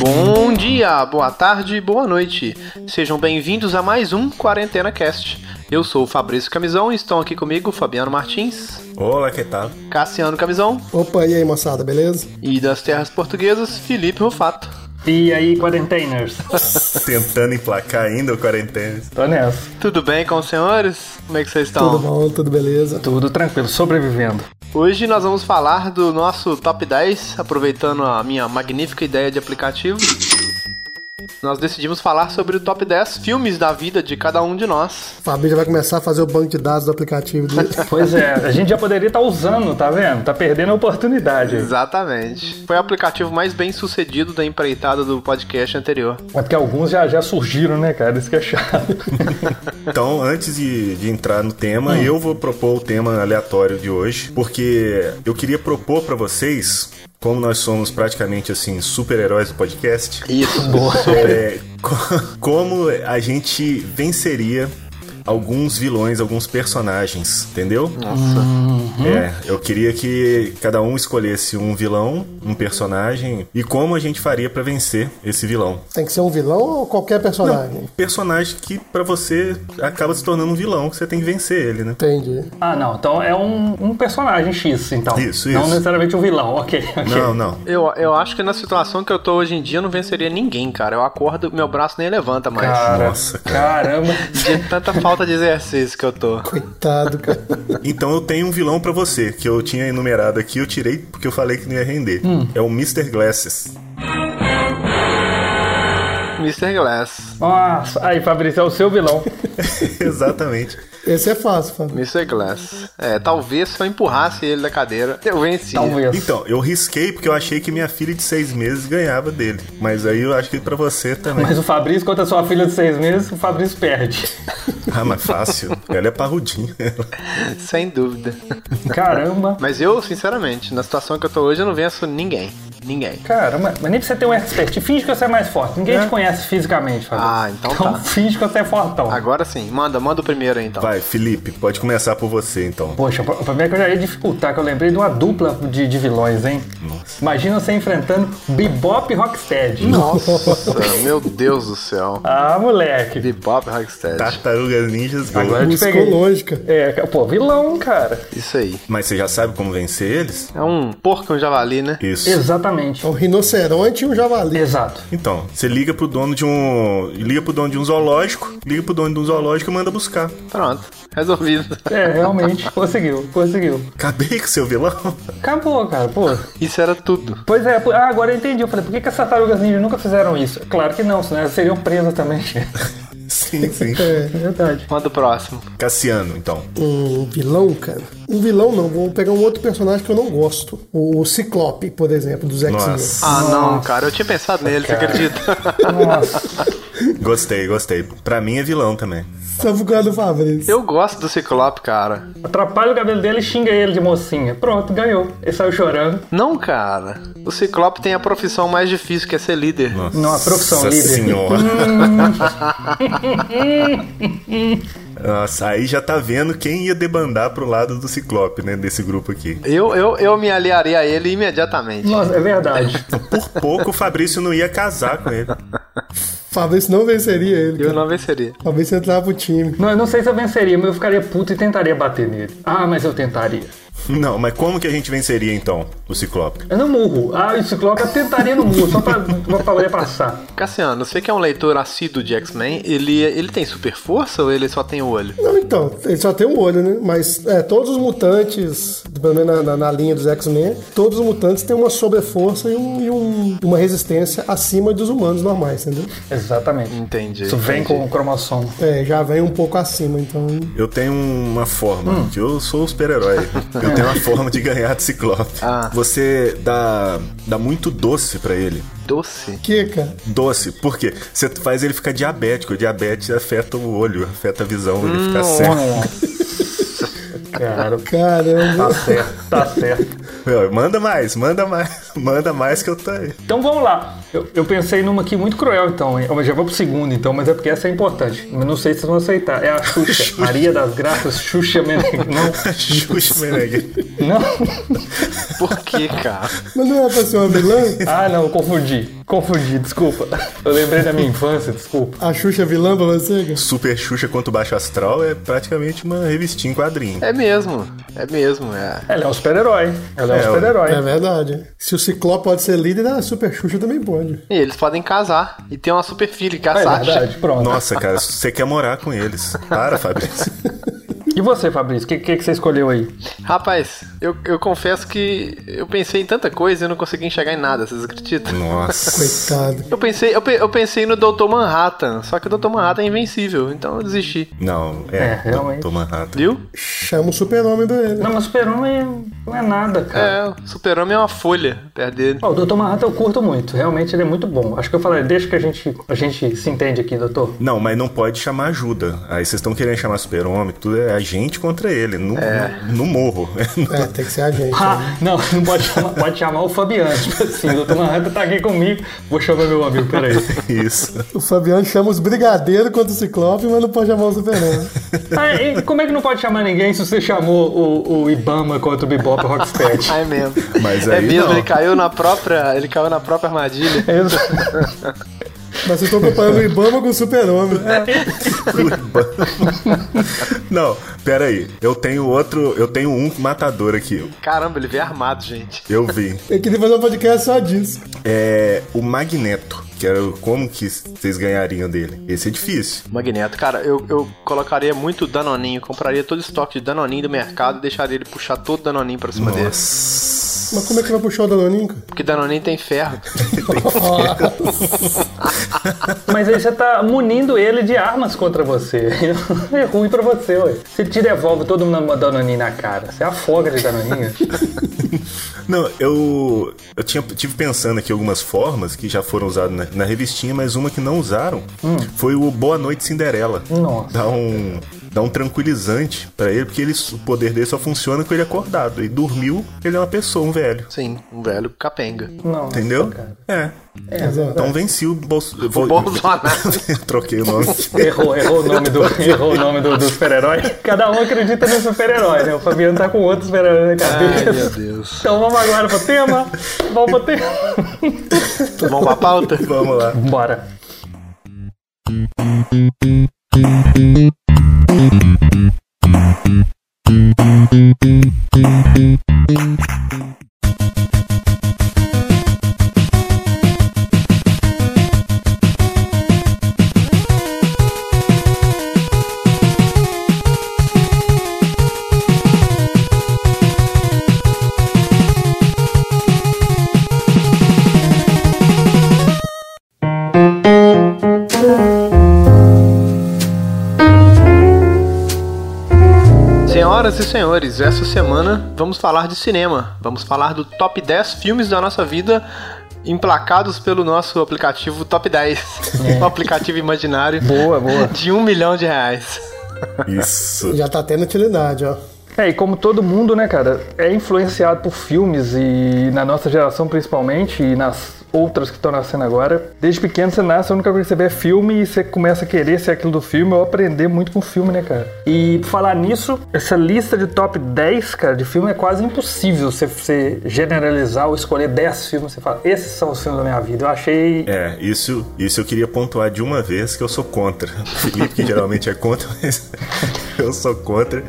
Bom dia, boa tarde, boa noite. Sejam bem-vindos a mais um Quarentena Cast. Eu sou o Fabrício Camisão e estão aqui comigo Fabiano Martins, Olá, que tal? Cassiano Camisão Opa, e aí, moçada, beleza? e das terras portuguesas Felipe Rufato. E aí, quarenteners? Tentando emplacar ainda o quarentena. Tô nessa. Tudo bem com os senhores? Como é que vocês Tudo estão? bom, tudo beleza? Tudo tranquilo, sobrevivendo. Hoje nós vamos falar do nosso top 10, aproveitando a minha magnífica ideia de aplicativo. Nós decidimos falar sobre o top 10 filmes da vida de cada um de nós. Fabinho já vai começar a fazer o banco de dados do aplicativo dele. Pois é, a gente já poderia estar usando, tá vendo? Tá perdendo a oportunidade. Exatamente. Foi o aplicativo mais bem sucedido da empreitada do podcast anterior. É porque alguns já, já surgiram, né, cara? Isso que é chato. Então, antes de, de entrar no tema, eu vou propor o tema aleatório de hoje, porque eu queria propor pra vocês, como nós somos praticamente assim super-heróis do podcast, Isso. é, co- como a gente venceria alguns vilões, alguns personagens, entendeu? Nossa. É, eu queria que cada um escolhesse um vilão, um personagem e como a gente faria pra vencer esse vilão. Tem que ser um vilão ou qualquer personagem? Um personagem que pra você acaba se tornando um vilão, que você tem que vencer ele, né? Entendi. Ah, não. Então é um, um personagem X, então. Isso, Não isso. necessariamente um vilão, ok. ok. Não, não. Eu, eu acho que na situação que eu tô hoje em dia eu não venceria ninguém, cara. Eu acordo, meu braço nem levanta mais. Cara, Nossa, cara. caramba. De tanta falta de exercício que eu tô. Coitado, cara. Então eu tenho um vilão pra você, que eu tinha enumerado aqui, eu tirei porque eu falei que não ia render. É o Mr. Glasses. Mr. Glass. Nossa, aí, Fabrício, é o seu vilão. Exatamente. Esse é fácil, Fabinho. Mr. Glass. É, talvez se eu empurrasse ele da cadeira, eu vencia. Talvez. Então, eu risquei porque eu achei que minha filha de seis meses ganhava dele. Mas aí eu acho que pra você também. Mas o Fabrício, contra a sua filha de seis meses, o Fabrício perde. Ah, mas fácil. Ela é parrudinha. Sem dúvida. Caramba. Mas eu, sinceramente, na situação que eu tô hoje, eu não venço ninguém. Ninguém. Caramba, mas nem precisa ter um expert. Finge que você é mais forte. Ninguém te conhece fisicamente, Fabrício. Ah, então Então tá. finge que você é fortão. Agora sim, manda, manda o primeiro aí então. Vai, Felipe, pode começar por você então. Poxa, o problema é que eu já ia dificultar, que eu lembrei de uma dupla de, de vilões, hein? Imagina você enfrentando Bebop e Rocksteady. Nossa, meu Deus do céu. Ah, moleque. Bebop e Rocksteady. Tartarugas Ninjas Go. Agora eu te peguei. lógica. É, pô, vilão, cara. Isso aí. Mas você já sabe como vencer eles? É um porco e um javali, né? Isso. Exatamente. É um rinoceronte e um javali. Exato. Então, você liga pro dono de um. Liga pro dono de um zoológico, liga pro dono de um zoológico e manda buscar. Pronto, resolvido. É, realmente. conseguiu, conseguiu. Acabei com seu vilão. Acabou, cara, pô. Isso era tudo. Pois é, ah, agora eu entendi. Eu falei, por que, que as tartarugas ninja nunca fizeram isso? Claro que não, senão elas seriam presas também. sim, sim. É verdade. Manda o próximo. Cassiano, então. Um vilão, cara. Um vilão não, vou pegar um outro personagem que eu não gosto. O Ciclope, por exemplo, dos X-Men. Nossa. Ah, não, cara, eu tinha pensado nele, você acredita? Nossa. Gostei, gostei. Pra mim é vilão também. Só por causa do Fabrício. Eu gosto do Ciclope, cara. Atrapalha o cabelo dele e xinga ele de mocinha. Pronto, ganhou. Ele saiu chorando. Não, cara. O Ciclope tem a profissão mais difícil, que é ser líder. Nossa Não, a profissão líder. senhora. Nossa, aí já tá vendo quem ia debandar pro lado do Ciclope, né? Desse grupo aqui. Eu, eu, eu me aliaria a ele imediatamente. Nossa, é verdade. Por pouco o Fabrício não ia casar com ele. Fabrício não venceria ele. Eu Cara. não venceria. Fabrício entrava pro time. Não, eu não sei se eu venceria, mas eu ficaria puto e tentaria bater nele. Ah, mas eu tentaria. Não, mas como que a gente venceria então o Ciclope? Eu não murro. Ah, o Ciclope eu tentaria no murro, só pra, pra poder passar. Cassiano, você que é um leitor assíduo de X-Men, ele, ele tem super força ou ele só tem o olho? Não, então, ele só tem um olho, né? Mas é, todos os mutantes, pelo menos na, na- na linha dos X-Men, todos os mutantes têm uma sobreforça e, um- e um- uma resistência acima dos humanos normais, entendeu? Exatamente. Entendi. Isso vem entendi. com o cromossomo. É, já vem um pouco acima, então. Eu tenho uma forma, que eu sou o super-herói. Eu tenho uma forma de ganhar do Ciclope. Ah. Você dá, dá muito doce pra ele. Doce? Que, cara? Doce, por quê? Você faz ele ficar diabético. O diabetes afeta o olho, afeta a visão, ele fica cego. Cara, Caramba. tá certo, tá certo. Meu, Manda mais, manda mais, manda mais que eu tô aí. Então vamos lá. Eu, eu pensei numa aqui muito cruel, então. hein? Eu já vou pro segundo, então, mas é porque essa é importante. Eu não sei se vocês vão aceitar. É a Xuxa. Maria das Graças, Xuxa Meneghel. Não, Xuxa Meneghel. não. Por que, cara? Mas não é pra ser uma vilã? Ah, não, confundi. Confundi, desculpa. Eu lembrei da minha infância, desculpa. A Xuxa é vilã pra você, cara? Super Xuxa quanto Baixo Astral é praticamente uma revistinha em quadrinho. É mesmo, é mesmo, é. Ela é um super-herói. Ela é, É, um super-herói. É verdade. Se o Ciclope pode ser líder, a Super Xuxa também pode. E eles podem casar. E tem uma super filha, que é a É Sasha. verdade, pronto. Nossa, cara, você quer morar com eles. Para, Fabrício. E você, Fabrício, o que, que, que você escolheu aí? Rapaz, eu, eu confesso que eu pensei em tanta coisa e eu não consegui enxergar em nada, vocês acreditam? Nossa. Coitado. Eu pensei, eu, eu pensei no Dr. Manhattan, só que o Dr. Manhattan é invencível, então eu desisti. Não, é, É, realmente. Tô Manhattan. Viu? Chama o super-homem pra ele. Não, mas super-homem não é nada, cara. É, o super-homem é uma folha perto dele. Ó, o Dr. Manhattan eu curto muito, realmente ele é muito bom. Acho que eu falei, deixa que a gente, a gente se entende aqui, doutor. Não, mas não pode chamar ajuda. Aí vocês estão querendo chamar super-homem, tudo é gente contra ele, no, no, no morro. É, tem que ser a gente. Ah, não, não pode chamar, pode chamar o Fabiano. Tipo assim, o Dr. Manhattan tá aqui comigo, vou chamar meu amigo, peraí. Isso. O Fabiano chama os brigadeiros contra o Ciclope, mas não pode chamar o super-homem. Ah, e como é que não pode chamar ninguém se você chamou o, o Ibama contra o Bebop Rocksteady? Ah, é mesmo. Mas é mesmo, não. ele caiu na própria. Ele caiu na própria armadilha. Mas vocês estão comparando o Ibama com o super-homem. Não, pera aí. Eu tenho outro, eu tenho um matador aqui. Caramba, ele veio armado, gente. Eu vi. Eu queria fazer um podcast só disso. É o Magneto. Que era o- como que vocês ganhariam dele? Esse é difícil. Magneto, cara, eu, eu colocaria muito Danoninho, compraria todo o estoque de Danoninho do mercado e deixaria ele puxar todo o Danoninho pra cima dele. Nossa. Mas como é que vai puxar o Danoninho? Porque Danoninho tem ferro. Mas aí você tá munindo ele de armas contra você. É ruim pra você, ué. Você te devolve todo mundo danoninho na cara. Você afoga de danoninho. Não, eu, eu tinha, tive pensando aqui algumas formas que já foram usadas na, na revistinha, mas uma que não usaram foi o Boa Noite Cinderela. Nossa. Dá um, dá um tranquilizante pra ele, porque ele, o poder dele só funciona com ele acordado. E dormiu, ele é uma pessoa, um velho. Sim, um velho capenga. Não. Entendeu? cara. É. Ó, Então venci o Bolso... vou- Bolsonaro. Troquei o nome. Errou, errou o nome do, errou o nome do, do super-herói. Cada um acredita no super-herói, né? O Fabiano tá com outro super-herói na Ai, cabeça. meu Deus. Então vamos agora pro tema. Vamos pro tema. Vamos pra pauta? Vamos lá. Bora. Senhoras e senhores, essa semana vamos falar de cinema. Vamos falar do top 10 filmes da nossa vida emplacados pelo nosso aplicativo Top 10. um aplicativo imaginário Boa, boa. de um milhão de reais. Isso. já tá tendo utilidade, ó. É, e como todo mundo, né, cara, é influenciado por filmes e na nossa geração principalmente e nas outras que estão nascendo agora. Desde pequeno você nasce, a única coisa que você vê é filme e você começa a querer ser aquilo do filme ou aprender muito com filme, né, cara? E por falar nisso, essa lista de top 10, cara, de filme é quase impossível você, você generalizar ou escolher 10 filmes. Você fala, esses são os filmes da minha vida. Eu achei. É, isso, isso eu queria pontuar de uma vez que eu sou contra. Felipe, que geralmente é contra, mas eu sou contra.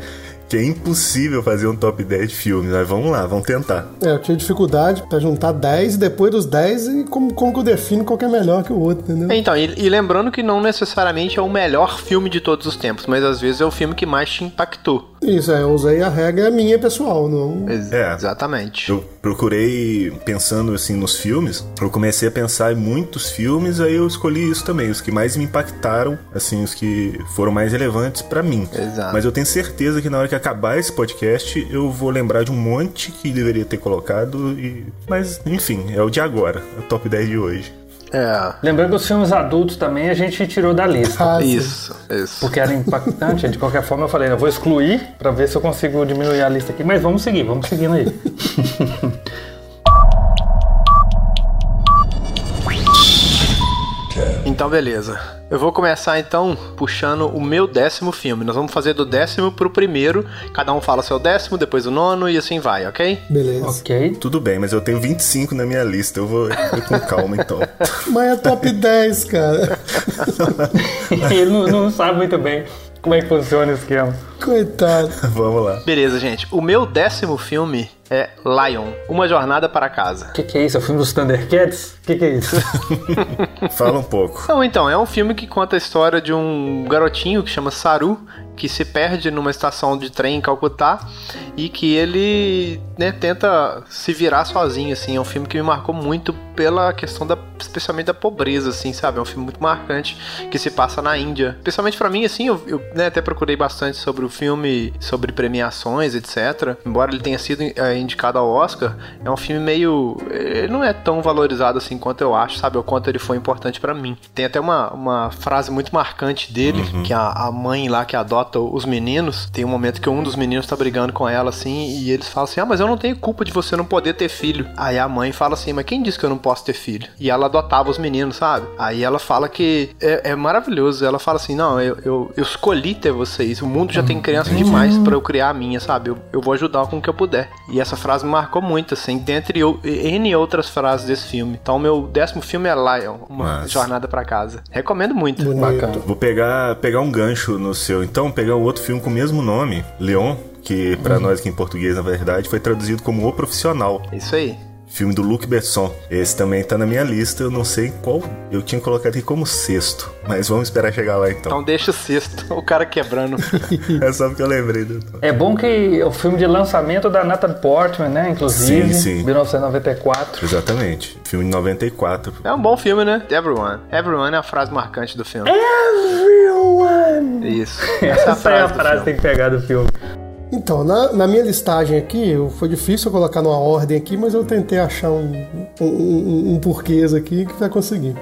Que é impossível fazer um top 10 de filmes. Mas vamos lá, vamos tentar. É, eu tive dificuldade pra juntar 10 e depois dos 10 e como, como que eu defino qual que é melhor que o outro, entendeu? Então, e, e lembrando que não necessariamente é o melhor filme de todos os tempos, mas às vezes é o filme que mais te impactou. Isso, é, eu usei a regra minha pessoal, não. Ex- É. Exatamente. Eu procurei, pensando assim nos filmes, eu comecei a pensar em muitos filmes, aí eu escolhi isso também, os que mais me impactaram, assim, os que foram mais relevantes pra mim. Exato. Mas eu tenho certeza que na hora que acabar esse podcast, eu vou lembrar de um monte que deveria ter colocado, e... mas enfim, é o de agora, é o top 10 de hoje. É, Lembrando que os filmes adultos também a gente tirou da lista. Ah, isso, isso. Porque era impactante, de qualquer forma eu falei, eu vou excluir pra ver se eu consigo diminuir a lista aqui, mas vamos seguir, vamos seguindo aí. Então, beleza. Eu vou começar então puxando o meu décimo filme. Nós vamos fazer do décimo pro primeiro. Cada um fala seu décimo, depois o nono e assim vai, ok? Beleza. Ok. Tudo bem, mas eu tenho 25 na minha lista. Eu vou ir com calma então. Mas é top 10, cara. Ele não, não sabe muito bem como é que funciona o esquema. Coitado. Vamos lá. Beleza, gente. O meu décimo filme é Lion, Uma Jornada para Casa. O que, que é isso? É o filme dos Thundercats? O que, que é isso? Fala um pouco. Então, então, é um filme que conta a história de um garotinho que chama Saru, que se perde numa estação de trem em Calcutá e que ele né, tenta se virar sozinho, assim. É um filme que me marcou muito pela questão da, especialmente da pobreza, assim, sabe? É um filme muito marcante que se passa na Índia. Especialmente para mim, assim, eu, eu né, até procurei bastante sobre o filme, sobre premiações, etc. Embora ele tenha sido é, indicado ao Oscar, é um filme meio... Ele não é tão valorizado assim quanto eu acho, sabe? O quanto ele foi importante para mim. Tem até uma, uma frase muito marcante dele, que a, a mãe lá que adota os meninos, tem um momento que um dos meninos tá brigando com ela, assim, e eles falam assim, ah, mas eu não tenho culpa de você não poder ter filho. Aí a mãe fala assim, mas quem disse que eu não posso ter filho? E ela adotava os meninos, sabe? Aí ela fala que é, é maravilhoso. Ela fala assim, não, eu, eu, eu escolhi ter vocês. O mundo já tem criança demais para eu criar a minha, sabe? Eu, eu vou ajudar com o que eu puder. E essa frase me marcou muito, assim, dentre o- N outras frases desse filme. Então, meu décimo filme é Lion, Uma Massa. Jornada para Casa. Recomendo muito. Bonito. Bacana. Vou pegar, pegar um gancho no seu. Então, pegar um outro filme com o mesmo nome, Leon, que pra nós aqui em português, na verdade, foi traduzido como O Profissional. Isso aí. Filme do Luc Besson. Esse também tá na minha lista, eu não sei qual. Eu tinha colocado aqui como sexto, mas vamos esperar chegar lá então. Então deixa o sexto, o cara quebrando. É só porque eu lembrei do. É bom que é o filme de lançamento da Natalie Portman, né? Inclusive, Sim, sim. 1994. Exatamente. Filme de 94. É um bom filme, né? Everyone. Everyone é a frase marcante do filme. Everyone! Isso. Essa é a Essa é a frase do frase que tem que pegar do filme. Então, na, na minha listagem aqui, eu- foi difícil eu colocar numa ordem aqui, mas eu tentei achar um, um, um, um porquês aqui que vai conseguir.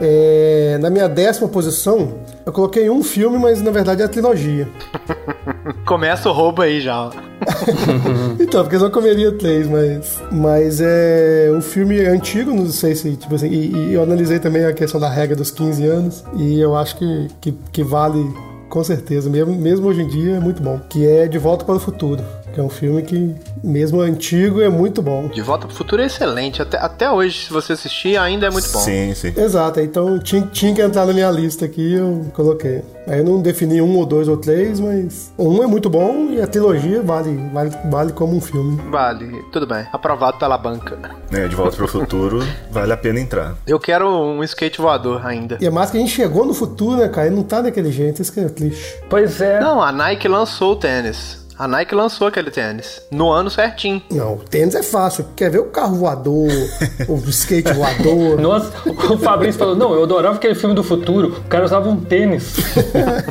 É, na minha décima posição, eu coloquei um filme, mas na verdade é a trilogia. Começa o roubo aí já. ó. Então, porque eu só comeria três, mas. Mas é um filme antigo, não sei se, tipo assim, e, e eu analisei também a questão da regra dos 15 anos, e eu acho que, que, que vale com certeza, mesmo, mesmo hoje em dia, é muito bom. Que é De Volta para o Futuro. Que é um filme que, mesmo antigo, é muito bom. De Volta pro Futuro é excelente. Até, até hoje, se você assistir, ainda é muito bom. Sim, sim. Exato, então tinha, tinha que entrar na minha lista aqui, eu coloquei. Aí eu não defini um ou dois ou três, mas um é muito bom e a trilogia vale, vale, vale como um filme. Vale, tudo bem. Aprovado pela banca. É, de volta pro futuro, vale a pena entrar. Eu quero um skate voador ainda. E é mais que a gente chegou no futuro, né, cara? E não tá daquele jeito, isso que é triste. Pois é. Não, a Nike lançou o tênis. A Nike lançou aquele tênis. No ano certinho. Não, o tênis é fácil. Quer ver o carro voador, o skate voador? Nossa, o Fabrício falou, não, eu adorava aquele filme do futuro, o cara usava um tênis.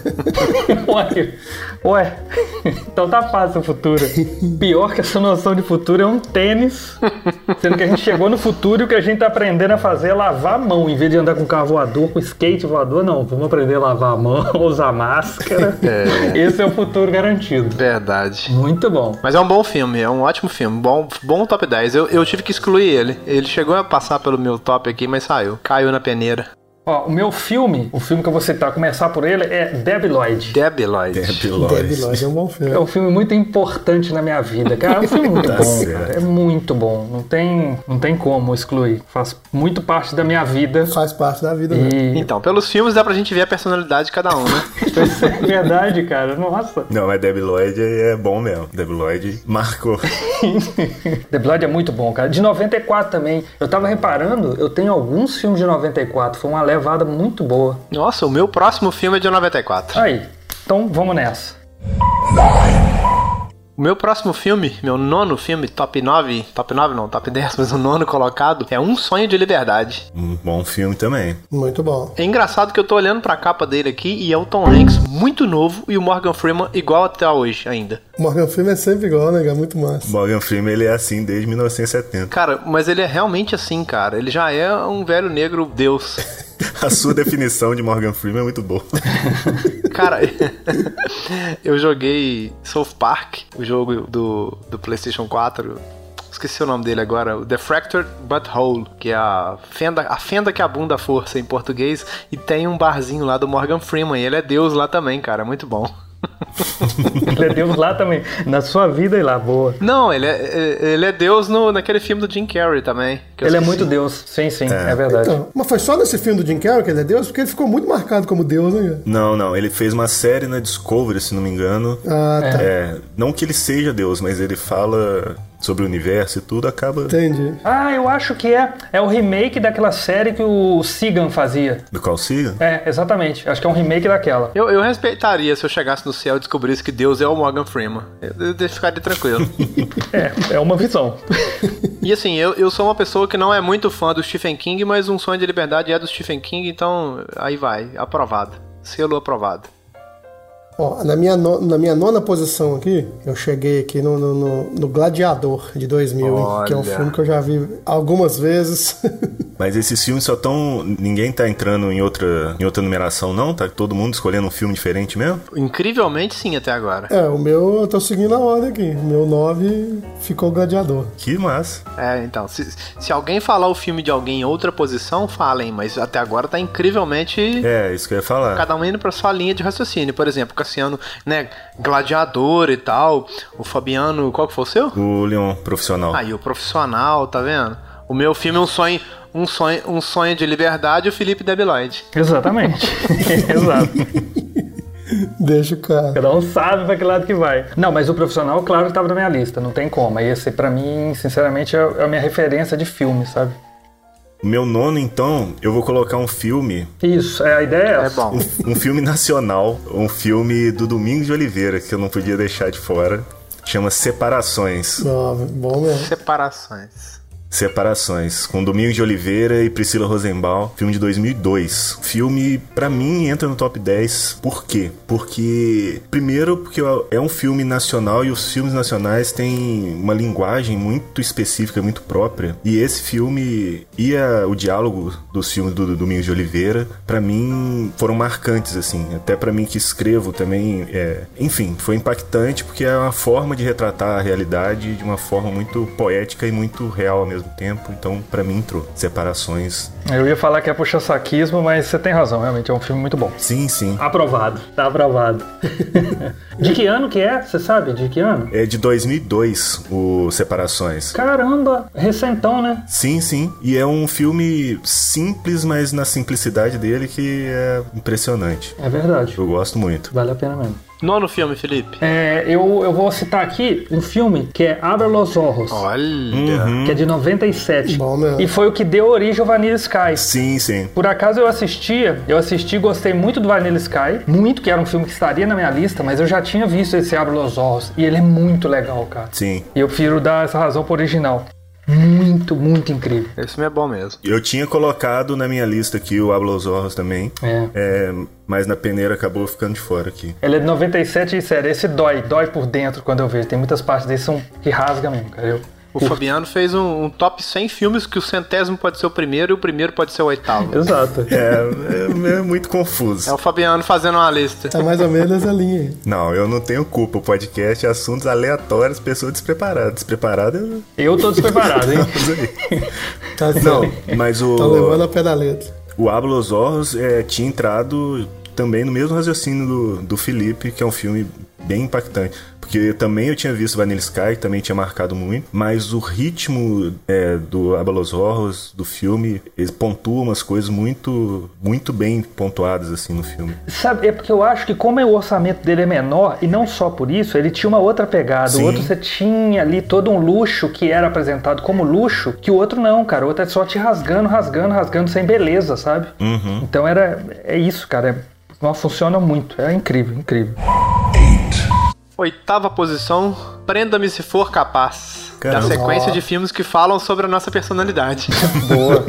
ué, ué, então tá fácil o futuro. Pior que essa noção de futuro é um tênis, sendo que a gente chegou no futuro e o que a gente tá aprendendo a fazer é lavar a mão, em vez de andar com carro voador, com skate voador, não, vamos aprender a lavar a mão, usar máscara. Esse é o futuro garantido. Verdade. Muito bom. Mas é um bom filme, é um ótimo filme. Bom, bom top 10. Eu, eu tive que excluir ele. Ele chegou a passar pelo meu top aqui, mas saiu. Caiu na peneira. Ó, o meu filme, o filme que eu vou citar, começar por ele, é Debbie Lloyd. Debbie Lloyd. Debbie Debbie Lloyd. Lloyd é um bom filme. É um filme muito importante na minha vida, cara. É um filme muito Tá bom, certo. cara. É muito bom. Não tem, não tem como excluir. Faz muito parte da minha vida. Faz parte da vida? E Então, pelos filmes dá pra gente ver a personalidade de cada um, né? isso é verdade, cara. Nossa. Não, mas Debbie Lloyd é bom mesmo. Debbie Lloyd marcou. The Blood é muito bom, cara. De 94 também. Eu tava reparando, eu tenho alguns filmes de 94. Foi uma levada muito boa. Nossa, o meu próximo filme é de 94. Aí, então vamos nessa. O meu próximo filme, meu nono filme, top 9, top 9 não, top 10, mas o nono colocado, é Um Sonho de Liberdade. Um bom filme também. Muito bom. É engraçado que eu tô olhando pra capa dele aqui e é o Tom Hanks muito novo e o Morgan Freeman igual até hoje ainda. Morgan Freeman é sempre igual, né, cara? Muito massa. Morgan Freeman, ele é assim desde 1970. Cara, mas ele é realmente assim, cara. Ele já é um velho negro deus. A sua definição de Morgan Freeman é muito boa. Cara, eu joguei South Park, o jogo do, do PlayStation 4. esqueci o nome dele agora, o The Fractured Butthole, que é a fenda, a fenda que abunda a força em português, e tem um barzinho lá do Morgan Freeman, ele é Deus lá também, cara, muito bom. ele é Deus lá também. Na sua vida e lá, boa. Não, ele é, é, ele é Deus no, naquele filme do Jim Carrey também. Ele é muito Deus. Sim, sim, é, é verdade. Então, mas foi só nesse filme do Jim Carrey que ele é Deus? Porque ele ficou muito marcado como Deus, né? Não, não. Ele fez uma série na Discovery, se não me engano. Ah, tá. É, não que ele seja Deus, mas ele fala sobre o universo e tudo, acaba. Entendi. Ah, eu acho que é. É o remake daquela série que o Sigan fazia. Do qual Sigan? É, exatamente. Acho que é um remake daquela. Eu, eu respeitaria se eu chegasse no céu e descobrisse que Deus é o Morgan Freeman. Eu, eu ficaria tranquilo. é, é uma visão. e assim, eu, eu sou uma pessoa que não é muito fã do Stephen King, mas um sonho de liberdade é do Stephen King, então aí vai, aprovado. Selo aprovado. Ó, na, minha no, na minha nona posição aqui, eu cheguei aqui no, no, no Gladiador de 2000, hein, que é um filme que eu já vi algumas vezes. Mas esses filmes só estão. Ninguém tá entrando em outra, em outra numeração, não? Tá todo mundo escolhendo um filme diferente mesmo? Incrivelmente sim, até agora. É, o meu eu tô seguindo a ordem aqui. O meu 9 ficou Gladiador. Que massa. É, então. Se, se alguém falar o filme de alguém em outra posição, falem, mas até agora tá incrivelmente. É, isso que eu ia falar. Cada um indo pra sua linha de raciocínio. Por exemplo, Cassiano, né, gladiador e tal. O Fabiano, qual que foi o seu? O Leon, profissional. Aí, o profissional, tá vendo? O meu filme é um sonho, um sonho, um sonho de liberdade, o Felipe Debiloid. Exatamente. Exato. Deixa o cara. Cada um sabe pra que lado que vai. Não, mas o profissional, claro que tava na minha lista, não tem como. Esse, pra mim, sinceramente, é, é a minha referência de filme, sabe? Meu nono, então, eu vou colocar um filme. Isso, é a ideia é, é bom. Um, um, filme nacional, um filme do Domingos de Oliveira, que eu não podia deixar de fora. Chama Separações. Oh, bom mesmo. Separações. Separações, com Domingos de Oliveira e Priscila Rosenbaum, filme de 2002. Filme, para mim, entra no top 10. Por quê? Porque, primeiro, porque é um filme nacional e os filmes nacionais têm uma linguagem muito específica, muito própria. E esse filme e a, o diálogo dos filmes do, do Domingos de Oliveira, para mim, foram marcantes, assim. Até para mim que escrevo também. É... Enfim, foi impactante porque é uma forma de retratar a realidade de uma forma muito poética e muito real mesmo mesmo tempo, então para mim entrou. Separações. Eu ia falar que é puxa-saquismo, mas você tem razão, realmente é um filme muito bom. Sim, sim. Aprovado, tá aprovado. de que ano que é? Você sabe de que ano? É de 2002, o Separações. Caramba, recentão, né? Sim, sim. E é um filme simples, mas na simplicidade dele que é impressionante. É verdade. Eu gosto muito. Vale a pena mesmo. Nono filme, Felipe. É, eu, eu vou citar aqui um filme que é Abra los Ojos. Olha. Uhum. Que é de 97. Bom, meu. E foi o que deu origem ao Vanilla Sky. Sim, sim. Por acaso eu assistia, eu assisti gostei muito do Vanilla Sky. Muito, que era um filme que estaria na minha lista, mas eu já tinha visto esse Abra los Ojos. E ele é muito legal, cara. Sim. E eu prefiro dar essa razão pro original. Muito, muito incrível. Esse filme é bom mesmo. Eu tinha colocado na minha lista aqui o Horros também. É. é. Mas na peneira acabou ficando de fora aqui. Ele é de 97 e sério, esse dói, dói por dentro quando eu vejo. Tem muitas partes desse são, que rasga mesmo, cara. Eu, o Fabiano fez um, um, top 100 filmes que o centésimo pode ser o primeiro e o primeiro pode ser o oitavo. Exato. É, é, é, muito confuso. É o Fabiano fazendo uma lista. Tá mais ou menos essa linha aí. Não, eu não tenho culpa. O podcast é assuntos aleatórios, pessoas despreparadas. Despreparado eu... Eu tô despreparado, hein? tá não, mas o... Tá levando a pé da letra. O Hablos Horros é, tinha entrado também no mesmo raciocínio do, do Felipe, que é um filme bem impactante. Porque também eu tinha visto Vanilla Sky, também tinha marcado muito, mas o ritmo é, do Abalos Horrors, do filme, ele pontua umas coisas muito, muito bem pontuadas assim no filme. Sabe, é porque eu acho que como o orçamento dele é menor, e não só por isso, ele tinha uma outra pegada. Sim. O outro você tinha ali todo um luxo que era apresentado como luxo, que o outro não, cara. O outro é só te rasgando, rasgando, rasgando sem beleza, sabe? Uhum. Então era, é isso, cara. É, funciona muito. É incrível, incrível. Oitava posição, Prenda-me se for capaz. Caramba. Da sequência de filmes que falam sobre a nossa personalidade. Boa.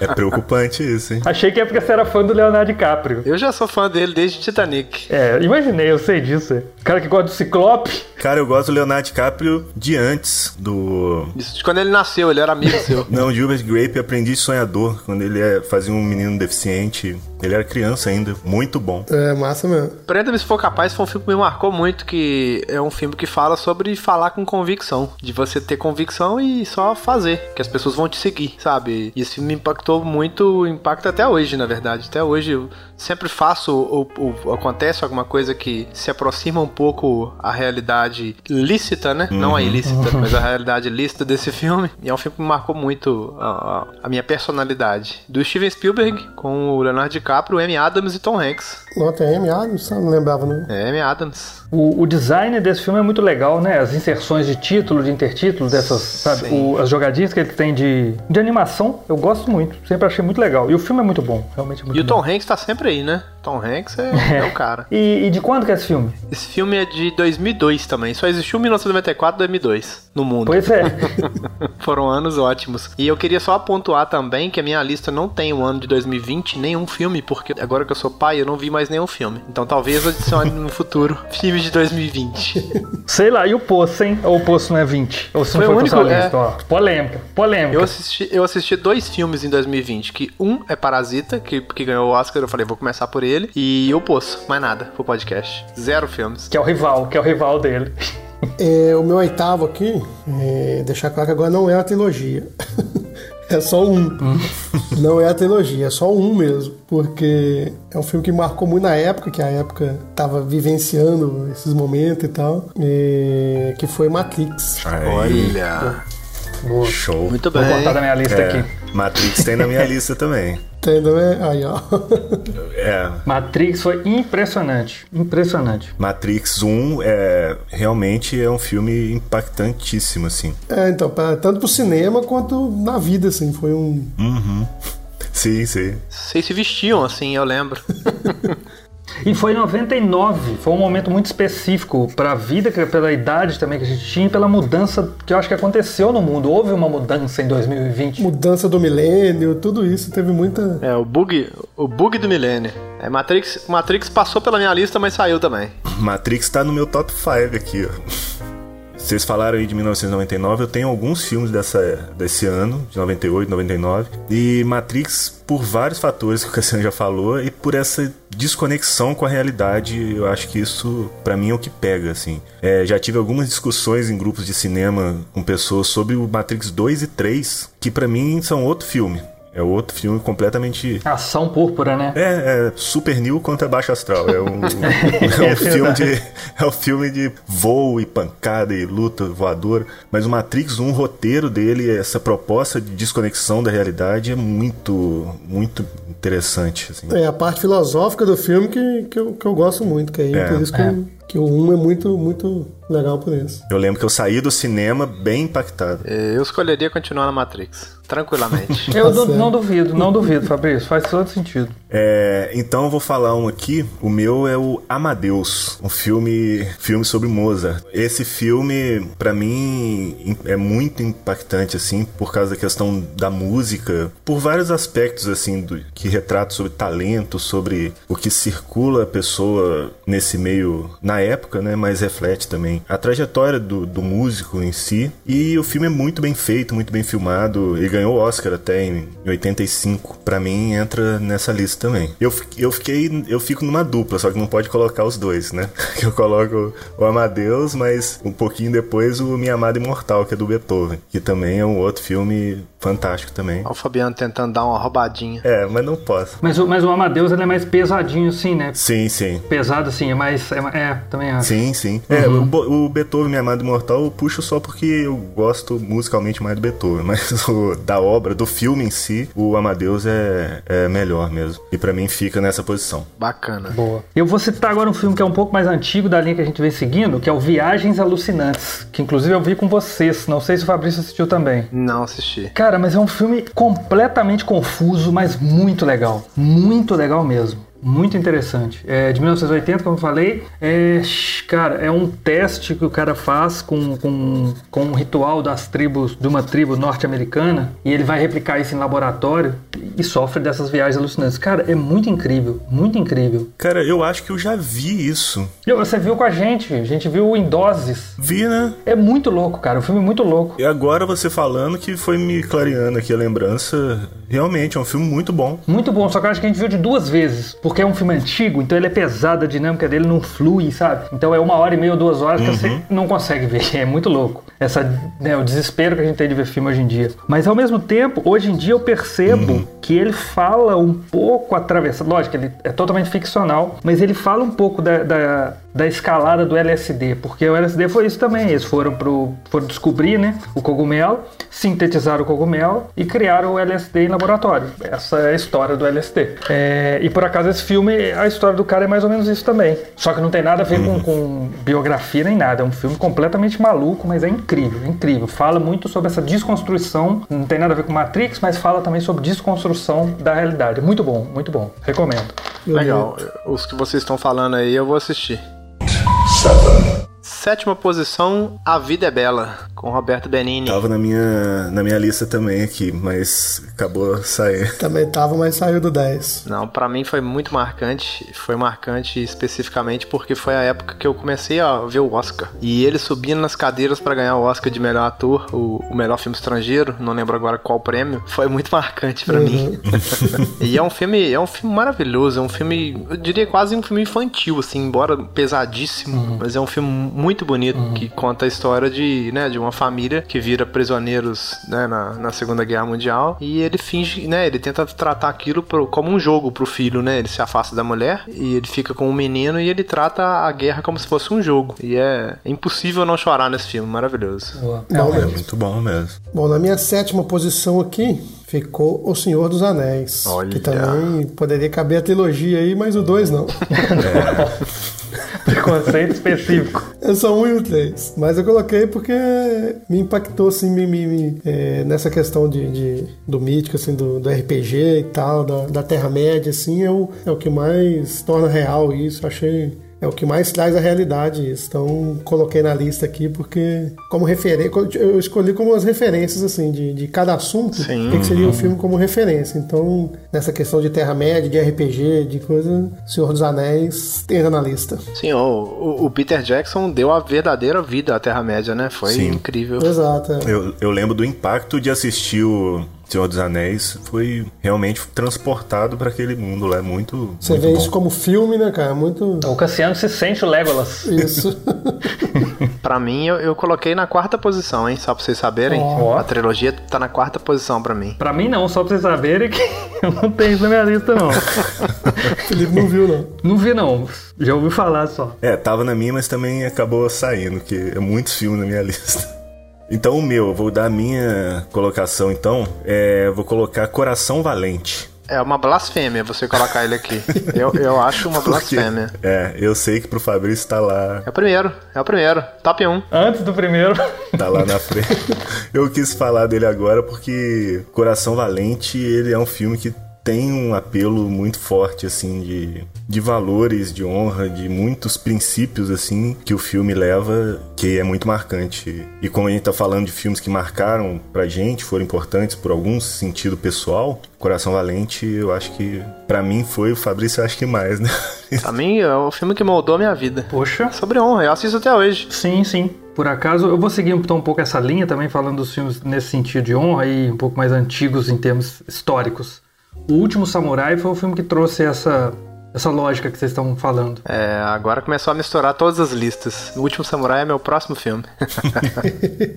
é preocupante isso, hein? Achei que é porque você era fã do Leonardo DiCaprio. Eu já sou fã dele desde Titanic. É, imaginei, eu sei disso. Cara que gosta do Ciclope. Cara, eu gosto do Leonardo DiCaprio de antes do. Isso de quando ele nasceu, ele era amigo seu. Não, Gilbert Grape, Aprendiz Sonhador, quando ele é, fazia um menino deficiente. Ele era criança ainda, muito bom. É, massa mesmo. Prenda-me se for capaz, foi um filme que me marcou muito, que é um filme que fala sobre falar com convicção, de você ter convicção e só fazer, que as pessoas vão te seguir, sabe? E esse me impactou muito, impacta até hoje, na verdade. Até hoje eu sempre faço ou, ou acontece alguma coisa que se aproxima um pouco a realidade lícita, né? Uhum. Não a ilícita, uhum. mas a realidade lícita desse filme. E é um filme que marcou muito a, a minha personalidade. Do Steven Spielberg, com o Leonardo DiCaprio, Amy Adams e Tom Hanks. Nota é Amy Adams? Não lembrava, não. É Amy Adams. O, o, design desse filme é muito legal, né? As inserções de título, de intertítulo, dessas, sabe? O, as jogadinhas que ele tem de, de animação, eu gosto muito. Sempre achei muito legal. E o filme é muito bom, realmente é muito E bom. o Tom Hanks tá sempre aí, né? Tom Hanks é, é o cara. E, e, de quando que é esse filme? Esse filme é de 2002 também. Só existiu 1994 e 2002 no mundo. Pois é. Foram anos ótimos. E eu queria só pontuar também que a minha lista não tem o ano de 2020 nenhum filme, porque agora que eu sou pai, eu não vi mais nenhum filme. Então talvez eu adicione no futuro filmes de 2020. Sei lá, e o Poço, hein? Ou o Poço não é 20? Ou se não foi, foi único, lista, é... ó. Polêmica, polêmica. Eu assisti, eu assisti dois filmes em 2020, que um é Parasita, que, que ganhou o Oscar, eu falei, vou começar por ele dele e O Poço, mais nada pro podcast. Zero filmes. Que é o rival, que é o rival dele. É, o meu oitavo aqui, é, deixar claro que agora não é a trilogia. é só um. Hum. não é a trilogia, é só um mesmo. Porque é um filme que marcou muito na época, que a época tava vivenciando esses momentos e tal. É, que foi Matrix. Aí. Olha! Boa. Show. Muito bem. Vou contar da minha lista é, aqui. Matrix tem na minha lista também. Tem também? Aí, ó. É. Matrix foi impressionante. Impressionante. Matrix 1 é, realmente é um filme impactantíssimo, assim. É, então, pra, tanto pro cinema quanto na vida, assim. Foi um. Uhum. Sim, sim. Vocês se vestiam assim, eu lembro. E foi em 99, foi um momento muito específico para a vida, pela idade também que a gente tinha, e pela mudança que eu acho que aconteceu no mundo. Houve uma mudança em 2020. Mudança do milênio, tudo isso teve muita. É, o bug, o bug do milênio. É, Matrix, Matrix passou pela minha lista, mas saiu também. Matrix tá no meu top 5 aqui, ó. Vocês falaram aí de 1999, eu tenho alguns filmes dessa, desse ano, de 98, 99, e Matrix, por vários fatores que o Cassiano já falou, e por essa desconexão com a realidade, eu acho que isso, para mim, é o que pega, assim. É, já tive algumas discussões em grupos de cinema com pessoas sobre o Matrix 2 e 3, que para mim são outro filme. É outro filme completamente. Ação púrpura, né? É, é Super New contra Baixo Astral. É um, é um filme de. É um filme de voo e pancada e luta voadora. Mas o Matrix, um roteiro dele, essa proposta de desconexão da realidade é muito, muito interessante. Assim. É a parte filosófica do filme que, que, eu, que eu gosto muito, que é, é. por isso que, é. Que o 1 é muito, muito legal por isso. Eu lembro que eu saí do cinema bem impactado. Eu escolheria continuar na Matrix tranquilamente. Eu tá não duvido, não duvido, Fabrício, faz todo sentido. É, então eu vou falar um aqui. O meu é o Amadeus, um filme, filme sobre Mozart. Esse filme, para mim, é muito impactante assim, por causa da questão da música, por vários aspectos assim do, que retrata sobre talento, sobre o que circula a pessoa nesse meio na época, né? Mas reflete também a trajetória do, do músico em si. E o filme é muito bem feito, muito bem filmado. Ele ganhou o Oscar até em 85. Para mim entra nessa lista também. Eu, eu fiquei, eu fico numa dupla, só que não pode colocar os dois, né? Eu coloco o Amadeus, mas um pouquinho depois o Minha Amada Imortal, que é do Beethoven, que também é um outro filme fantástico também. Olha o Fabiano tentando dar uma roubadinha. É, mas não posso. Mas, o, mas o Amadeus ele é mais pesadinho, assim, né? Sim, sim. Pesado, assim, é mais. É, é também acho. Sim, sim. É, uhum. É, o, o Beethoven, Minha Amada Imortal, eu puxo só porque eu gosto musicalmente mais do Beethoven, mas o, da obra, do filme em si, o Amadeus é, é melhor mesmo. E para mim fica nessa posição. Bacana. Boa. Eu vou citar agora um filme que é um pouco mais antigo da linha que a gente vem seguindo, que é o Viagens Alucinantes, que inclusive eu vi com vocês. Não sei se o Fabrício assistiu também. Não assisti. Cara, mas é um filme completamente confuso, mas muito legal. Muito legal mesmo muito interessante. É de 1980, como eu falei. É, cara, é um teste que o cara faz com, com, com um ritual das tribos, de uma tribo norte-americana, e ele vai replicar isso em laboratório e sofre dessas viagens alucinantes. Cara, é muito incrível, muito incrível. Cara, eu acho que eu já vi isso. Você viu com a gente, a gente viu em doses. Vi, né? É muito louco, cara, o filme é muito louco. E agora você falando que foi me clareando aqui a lembrança, realmente é um filme muito bom. Muito bom, só que eu acho que a gente viu de duas vezes, porque porque é um filme antigo, então ele é pesado, a dinâmica dele não flui, sabe? Então é uma hora e meia ou duas horas que você não consegue ver. É muito louco. Essa, né, o desespero que a gente tem de ver filme hoje em dia. Mas ao mesmo tempo, hoje em dia eu percebo que ele fala um pouco atravessado. Lógico, ele é totalmente ficcional, mas ele fala um pouco da, da, da escalada do LSD, porque o LSD foi isso também. Eles foram, pro, foram descobrir né, o cogumelo, sintetizaram o cogumelo e criaram o LSD em laboratório. Essa é a história do LSD. É, e por acaso esse filme, a história do cara é mais ou menos isso também. Só que não tem nada a ver com, com biografia nem nada. É um filme completamente maluco, mas é incrível, é incrível. Fala muito sobre essa desconstrução. Não tem nada a ver com Matrix, mas fala também sobre desconstrução da realidade. Muito bom, muito bom. Recomendo. Legal. Os que vocês estão falando aí, eu vou assistir. seven. Sétima posição, A Vida é Bela, com Roberto Benini. Tava na minha, na minha lista também aqui, mas acabou saindo. Também tava, mas saiu do 10. Não, pra mim foi muito marcante. Foi marcante especificamente porque foi a época que eu comecei a ver o Oscar. E ele subindo nas cadeiras pra ganhar o Oscar de melhor ator, o, o melhor filme estrangeiro, não lembro agora qual prêmio, foi muito marcante pra mim. e é um filme, é um filme maravilhoso, é um filme, eu diria quase um filme infantil, assim, embora pesadíssimo, mas é um filme muito bonito que conta a história de, né, de uma família que vira prisioneiros, né, na, na Segunda Guerra Mundial e ele finge, né, ele tenta tratar aquilo pro, como um jogo pro filho, né, ele se afasta da mulher e ele fica com o menino e ele trata a guerra como se fosse um jogo e é impossível não chorar nesse filme, maravilhoso. Bom É mesmo. muito bom mesmo. Bom, na minha sétima posição aqui ficou O Senhor dos Anéis. Olha. Que também poderia caber a trilogia aí, mas o 2 não. Preconceito específico. É só um e o três. Mas eu coloquei porque me impactou, assim, me, me- me, é, nessa questão de, de- do mítico, assim, do, do RPG e tal, da, da Terra-média, assim, é o, é que mais torna real isso. Achei. É o que mais traz a realidade isso. Então, coloquei na lista aqui porque, como referência, eu escolhi como as referências, assim, de, de cada assunto, Sim. o que, que seria o filme como referência. Então, nessa questão de Terra-média, de RPG, de coisa, Senhor dos Anéis entra na lista. Sim, o, o- Peter Jackson deu a verdadeira vida à Terra-média, né? Foi Sim. incrível. Exato. é. Eu, eu lembro do impacto de assistir o Senhor dos Anéis. Foi realmente transportado para aquele mundo lá. É muito. Você muito vê bom. isso como filme, né, cara? Muito. O Cassiano se sente o Legolas. Isso. Pra mim, eu, eu coloquei na quarta posição, hein? Só pra vocês saberem. Ó. A trilogia tá na quarta posição pra mim. Pra mim não, só pra vocês saberem que eu não tenho isso na minha lista não. Felipe não viu, não. Não vi não, já ouvi falar só. É, tava na minha, mas também acabou saindo, que é muitos filmes na minha lista. Então o meu, eu vou dar a minha colocação então. É, vou colocar Coração Valente. É uma blasfêmia você colocar ele aqui. Eu, eu acho uma blasfêmia. é, eu sei que pro Fabrício tá lá, É o primeiro, é o primeiro. Top 1. Antes do primeiro, tá lá na frente. eu quis falar dele agora porque Coração Valente, ele é um filme que tem um apelo muito forte, assim, de, de valores, de honra, de muitos princípios, assim, que o filme leva, que é muito marcante. E como a gente tá falando de filmes que marcaram pra gente, foram importantes por algum sentido pessoal, Coração Valente, eu acho que, pra mim, foi o Fabrício, eu acho que mais, né? Pra mim, é o filme que moldou a minha vida. poxa. Sobre honra, eu assisto até hoje. Sim, sim. Por acaso, eu vou seguir então, um pouco essa linha também, falando dos filmes nesse sentido de honra e um pouco mais antigos em termos históricos. O Último Samurai foi o filme que trouxe essa, essa lógica que vocês estão falando. É, agora começou a misturar todas as listas. O Último Samurai é meu próximo filme.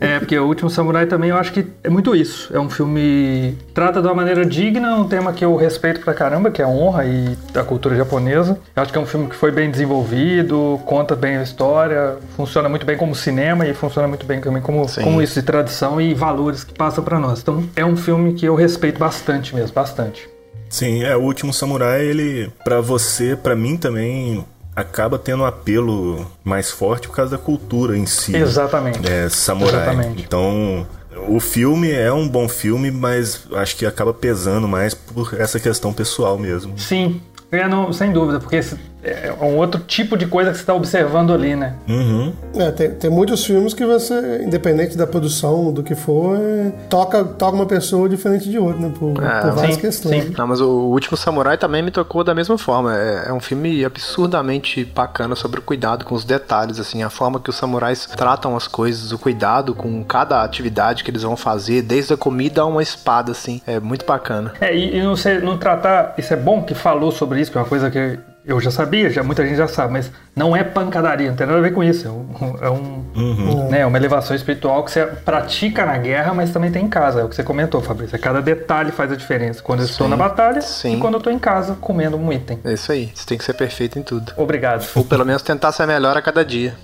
É, porque o Último Samurai também eu acho que é muito isso. É um filme trata de uma maneira digna, um tema que eu respeito pra caramba, que é a honra e a cultura japonesa. Eu acho que é um filme que foi bem desenvolvido, conta bem a história, funciona muito bem como cinema e funciona muito bem também como, Sim. como isso de tradição e valores que passa pra nós. Então é um filme que eu respeito bastante mesmo, bastante. Sim, é o último samurai, ele pra você, pra mim também acaba tendo um apelo mais forte por causa da cultura em si. Exatamente. É, samurai. Exatamente. Então, o filme é um bom filme, mas acho que acaba pesando mais por essa questão pessoal mesmo. Sim, é, não, sem dúvida, porque é um outro tipo de coisa que você está observando ali, né? Uhum. É, tem, tem muitos filmes que você, independente da produção, do que for, é, toca, toca uma pessoa diferente de outra, né? Por, É, por várias sim, questões. sim. Não, mas o Último Samurai também me tocou da mesma forma. É, é um filme absurdamente bacana sobre o cuidado com os detalhes, assim, a forma que os samurais tratam as coisas, o cuidado com cada atividade que eles vão fazer, desde a comida a uma espada, assim. É muito bacana. É, e, e não, sei, não tratar. Isso é bom que falou sobre isso, que é uma coisa que eu já sabia, já, muita gente já sabe, mas não é pancadaria, não tem nada a ver com isso. É, um, é um, né, uma elevação espiritual que você pratica na guerra, mas também tem em casa. É o que você comentou, Fabrício. É Cada detalhe faz a diferença. Quando eu estou na batalha sim. e quando eu estou em casa comendo um item. É isso aí. Você tem que ser perfeito em tudo. Obrigado. Ou pelo menos tentar ser melhor a cada dia.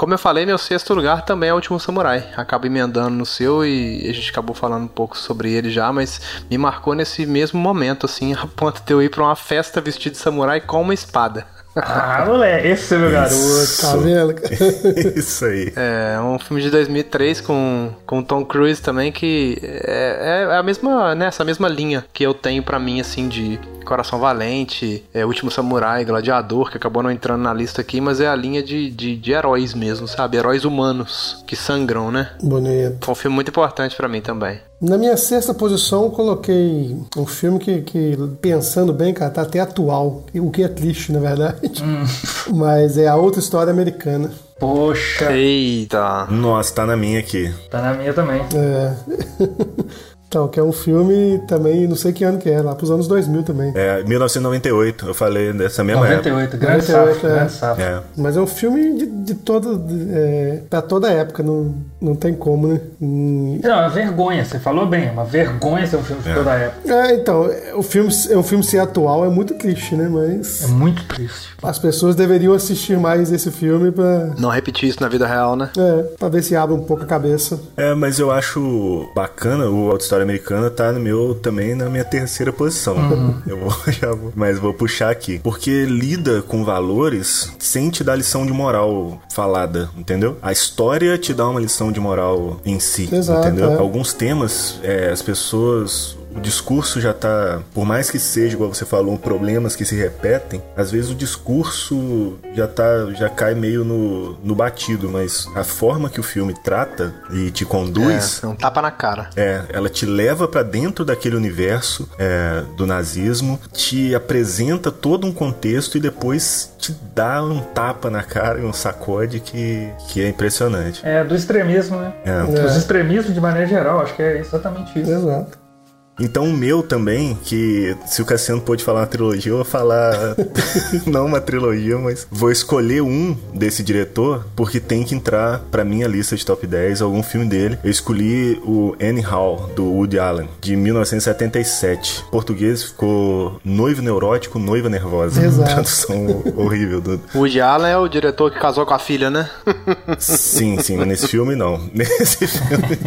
Como eu falei, meu sexto lugar também é o Último Samurai. Acaba emendando no seu e a gente acabou falando um pouco sobre ele já, mas me marcou nesse mesmo momento, assim, a ponto de eu ir pra uma festa vestido de samurai com uma espada. Ah, moleque, esse é meu garoto. Tá vendo? Isso aí. É um filme de 2003 com, com Tom Cruise também, que é, é a mesma, né, essa mesma linha que eu tenho pra mim, assim, de Coração Valente, é, Último Samurai, Gladiador, que acabou não entrando na lista aqui, mas é a linha de, de, de heróis mesmo, sabe? Heróis humanos que sangram, né? Bonito. Foi um filme muito importante pra mim também. Na minha sexta posição, eu coloquei um filme que, que, pensando bem, cara, tá até atual. O que é triste, na verdade. Mas é a outra história americana. Poxa, Eita! Nossa, tá na minha aqui. tá na minha também. É. Então, que é um filme também, não sei que ano que é, lá pros anos 2000 também. É, 1998, eu falei dessa mesma 98, grande 98, safo, é. grande safo. época. É. Mas é um filme de, de toda. É, pra toda época, não, não tem como, né? Hum, Não, é uma vergonha, você falou bem, é uma vergonha ser um filme de toda a época. É, então, é, o filme, é um filme ser atual é muito triste, né? Mas É muito triste. as pessoas deveriam assistir mais esse filme pra, Não repetir isso na vida real, né? é, pra ver se abre um pouco a cabeça. É, mas eu acho bacana, o Auto História Americana tá no meu, também na minha terceira posição. Eu vou, já vou, mas vou puxar aqui. Porque lida com valores sem te dar lição de moral falada, entendeu? A história te dá uma lição de moral em si, Exato, entendeu? é. Alguns temas, é, as pessoas o discurso já tá, por mais que seja, igual você falou, problemas que se repetem, às vezes o discurso já tá, já cai meio no, no batido, mas a forma que o filme trata e te conduz É, é um tapa na cara. é, ela te leva pra dentro daquele universo é, do nazismo, te apresenta todo um contexto e depois te dá um tapa na cara e um sacode que, que é impressionante. É, do extremismo, né? É. Os extremismos de maneira geral, acho que é exatamente isso. Exato. Então o meu também, que se o Cassiano pôde falar uma trilogia, eu vou falar não uma trilogia, mas vou escolher um desse diretor, porque tem que entrar pra minha lista de top 10 algum filme dele. Eu escolhi o Annie Hall, do Woody Allen, de 1977. Em português ficou Noivo Neurótico, Noiva Nervosa. Exato. Tradução horrível. Do... O Woody Allen é o diretor que casou com a filha, né? Sim, sim, mas nesse filme não. Nesse filme.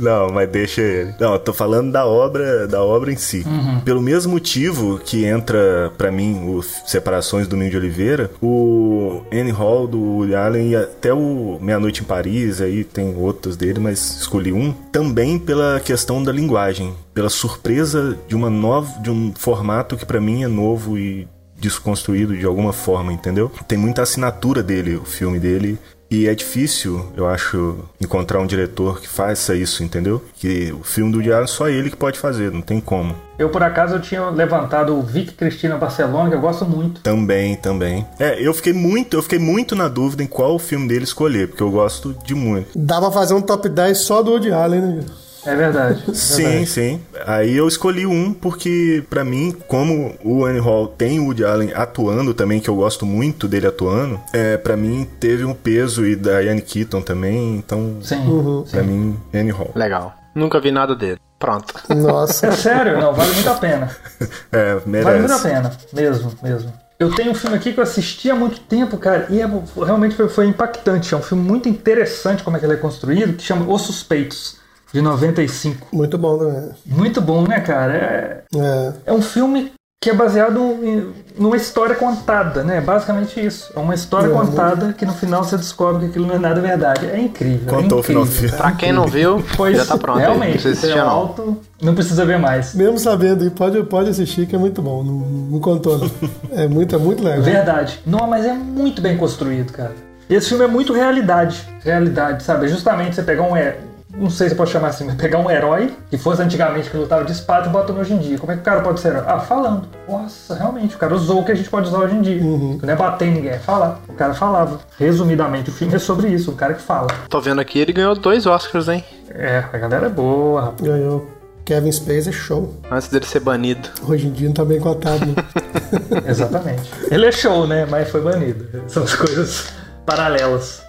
Não, mas deixa ele. Não, eu tô falando da obra, da obra em si. Pelo mesmo motivo que entra pra mim o Separações do Ninho de Oliveira, o Annie Hall do Woody Allen e até o Meia Noite em Paris, aí tem outros dele, mas escolhi um, também pela questão da linguagem, pela surpresa de uma nova de um formato que pra mim é novo e desconstruído de alguma forma, entendeu? Tem muita assinatura dele, o filme dele. E é difícil, eu acho, encontrar um diretor que faça isso, entendeu? Que o filme do Diário só ele que pode fazer, não tem como. Eu, por acaso, eu tinha levantado o Vic Cristina Barcelona, que eu gosto muito. Também, também. É, eu fiquei muito, eu fiquei muito na dúvida em qual filme dele escolher, porque eu gosto de muito. Dá pra fazer um top 10 só do Woody Allen, né? É verdade. é Sim, verdade. sim. Aí eu escolhi um porque, pra mim, como o Annie Hall tem o Woody Allen atuando também, que eu gosto muito dele atuando, é, para mim teve um peso e da Diane Keaton também, então, Sim. pra mim, Annie Hall. Legal. Nunca vi nada dele. Pronto. Nossa. É sério, não, vale muito a pena. É, Vale muito a merece. pena, mesmo, mesmo. Eu tenho um filme aqui que eu assisti há muito tempo, cara, e é, realmente foi, foi impactante. É um filme muito interessante como é que ele é construído, que chama Os Suspeitos, de 95. Muito bom também. Muito bom, né, cara? É, É. é um filme que é baseado em, numa história contada, né? Basicamente isso. É uma história contada que no final você descobre que aquilo não é nada verdade. É incrível. Contou é o final do incrível. filme. Pra quem não viu, Pois, já tá pronto. aí. realmente, Não precisa isso é alto, não precisa ver mais. Mesmo sabendo, e pode, pode assistir que é muito bom. Não, não contou, não. É muito, é muito legal. Verdade. Não, mas é muito bem construído, cara. E esse filme é muito realidade. Realidade, sabe? É justamente você pegar um. Não sei se você pode chamar assim, mas pegar um herói que fosse antigamente que lutava de espada e bota no hoje em dia. Como é que o cara pode ser herói? Ah, falando. Nossa, realmente, o cara usou o que a gente pode usar hoje em dia. Que não é bater em ninguém, é falar. O cara falava. Resumidamente, o filme é sobre isso, o cara que fala. Tô vendo aqui, ele ganhou dois Oscars, hein? É, a galera é boa, rapaz. Ganhou. Kevin Spacey é show. Antes dele ser banido. Hoje em dia não tá bem cotado, não. Exatamente. Ele é show, né? Mas foi banido. São as coisas paralelas.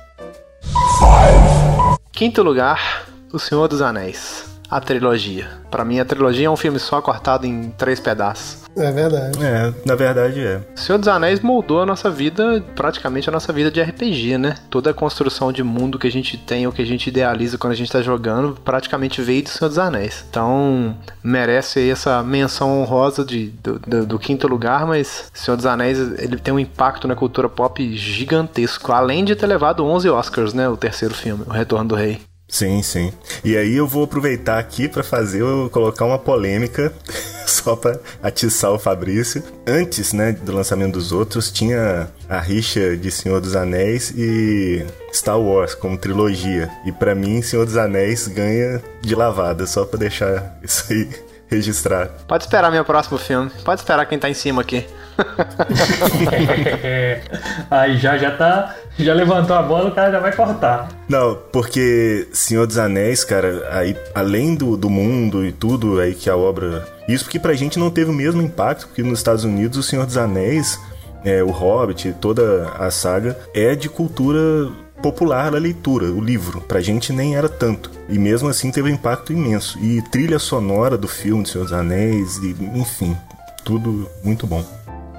Quinto lugar, O Senhor dos Anéis. A trilogia. Pra mim, a trilogia é um filme só cortado em três pedaços. É verdade. É, na verdade é. O Senhor dos Anéis moldou a nossa vida, praticamente a nossa vida de RPG, né? Toda a construção de mundo que a gente tem, o que a gente idealiza quando a gente tá jogando, praticamente veio do Senhor dos Anéis. Então, merece aí essa menção honrosa de, do, do- do quinto lugar, mas Senhor dos Anéis, ele tem um impacto na cultura pop gigantesco, além de ter levado 11 Oscars, né? O terceiro filme, O Retorno do Rei. Sim, sim. E aí eu vou aproveitar aqui pra fazer, eu colocar uma polêmica só pra atiçar o Fabrício. Antes, né, do lançamento dos outros, tinha a rixa de Senhor dos Anéis e Star Wars como trilogia. E pra mim, Senhor dos Anéis ganha de lavada, só pra deixar isso aí registrado. Pode esperar meu próximo filme. Pode esperar quem tá em cima aqui. Aí já, já tá. Já levantou a bola, o cara já vai cortar. Não, porque Senhor dos Anéis, cara, aí além do, do mundo e tudo aí que a obra. Isso porque pra gente não teve o mesmo impacto, porque nos Estados Unidos o Senhor dos Anéis, é, o Hobbit, toda a saga, é de cultura popular a leitura, o livro. Pra gente nem era tanto. E mesmo assim teve um impacto imenso. E trilha sonora do filme do Senhor dos Anéis, e, enfim, tudo muito bom.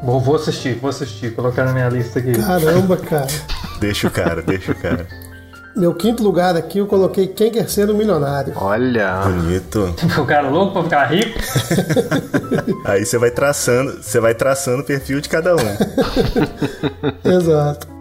Vou, vou assistir, vou assistir, colocar na minha lista aqui. Caramba, cara. Deixa o cara, deixa o cara. Meu quinto lugar aqui eu coloquei Quem Quer Ser um Milionário. Olha. Bonito. O cara louco pra ficar rico. Aí você vai traçando, você vai traçando o perfil de cada um. Exato.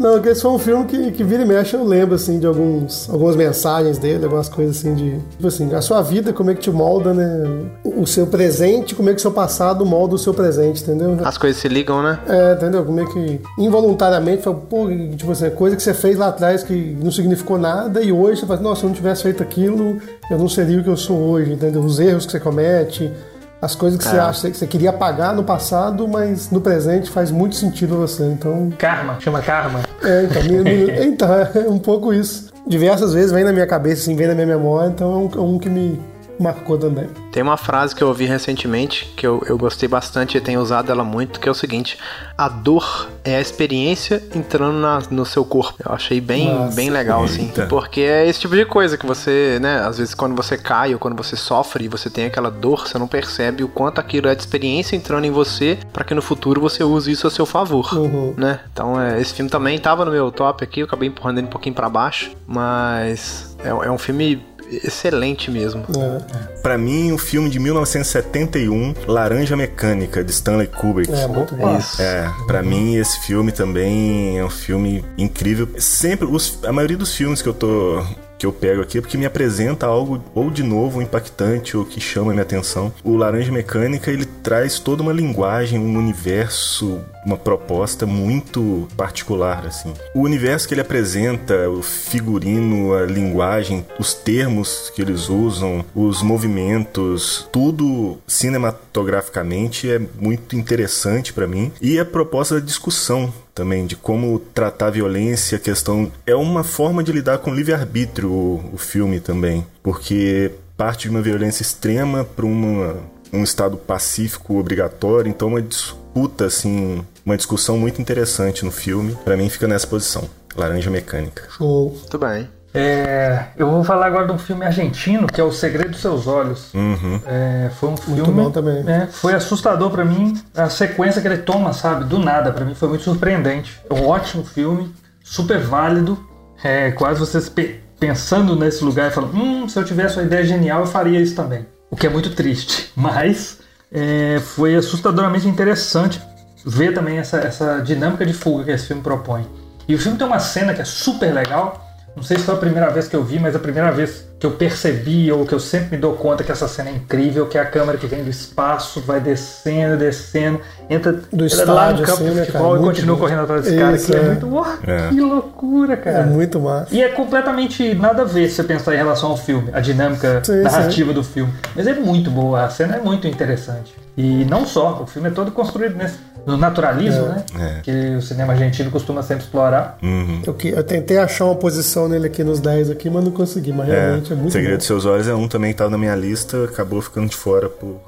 Não, porque esse foi um filme que, que vira e mexe, eu lembro, assim, de alguns, algumas mensagens dele, algumas coisas assim de... Tipo assim, a sua vida, como é que te molda, né? O seu presente, como é que o seu passado molda o seu presente, entendeu? As coisas se ligam, né? É, entendeu? Como é que involuntariamente, fala, pô, tipo assim, coisa que você fez lá atrás que não significou nada e hoje você fala, nossa, se eu não tivesse feito aquilo, eu não seria o que eu sou hoje, entendeu? Os erros que você comete, as coisas que você acha que você queria apagar no passado, mas no presente faz muito sentido a você. Então, Karma, chama karma. é, então, me- me- então, é um pouco isso. Diversas vezes vem na minha cabeça, assim, vem na minha memória, então é um, é um que me marcou também. Tem uma frase que eu ouvi recentemente, que eu, eu gostei bastante e tenho usado ela muito, que é o seguinte: a dor é a experiência entrando na- no seu corpo. Eu achei bem, Nossa. bem legal, assim. Eita. Porque é esse tipo de coisa que você, né, às vezes quando você cai ou quando você sofre e você tem aquela dor, você não percebe o quanto aquilo é de experiência entrando em você para que no futuro você use isso a seu favor, Uhum. né? Então, é, esse filme também tava no meu top aqui, eu acabei empurrando ele um pouquinho para baixo, mas é, é um filme excelente mesmo. É, Pra mim, o filme de 1971, Laranja Mecânica, de Stanley Kubrick. é muito bom. Isso. É, pra mim esse filme também é um filme incrível. Sempre, os- a maioria dos filmes que eu tô que eu pego aqui porque me apresenta algo ou de novo impactante ou que chama a minha atenção. O Laranja Mecânica, ele traz toda uma linguagem, um universo, uma proposta muito particular assim. O universo que ele apresenta, o figurino, a linguagem, os termos que eles usam, os movimentos, tudo cinematograficamente é muito interessante pra mim e a proposta da discussão também de como tratar a violência, a questão é uma forma de lidar com o livre-arbítrio o, o filme também, porque parte de uma violência extrema para uma um estado pacífico obrigatório, então uma disputa assim, uma discussão muito interessante no filme. Pra mim fica nessa posição. Laranja Mecânica. Show. Muito bem. É, eu vou falar agora de um filme argentino que é O Segredo dos Seus Olhos. Uhum. É, foi um filme. Muito bom também. é, foi assustador pra mim. A sequência que ele toma, sabe? Do nada, pra mim foi muito surpreendente. É um ótimo filme, super válido. É, quase vocês pe- pensando nesse lugar e falando: hum, se eu tivesse uma ideia genial, eu faria isso também. O que é muito triste. Mas é, foi assustadoramente interessante ver também essa, essa dinâmica de fuga que esse filme propõe. E o filme tem uma cena que é super legal. Não sei se foi a primeira vez que eu vi, mas a primeira vez que eu percebi ou que eu sempre me dou conta que essa cena é incrível, que é a câmera que vem do espaço, vai descendo, descendo, entra Do entra lá no estádio, campo assim, de né, futebol cara? e continua bom. correndo atrás desse cara. Isso, Que é é. muito. Oh, É. Que loucura, cara. É muito massa. E é completamente nada a ver se você pensar em relação ao filme, a dinâmica Sim, narrativa do filme. Mas é muito boa, a cena é muito interessante. E não só, o filme é todo construído nesse, no naturalismo, né? É. Que o cinema argentino costuma sempre explorar. Uhum. Eu, que- eu tentei achar uma posição nele aqui nos 10 aqui, mas não consegui. Mas realmente é, muito Segredo bom. dos Seus Olhos é um também que tava na minha lista, acabou ficando de fora por,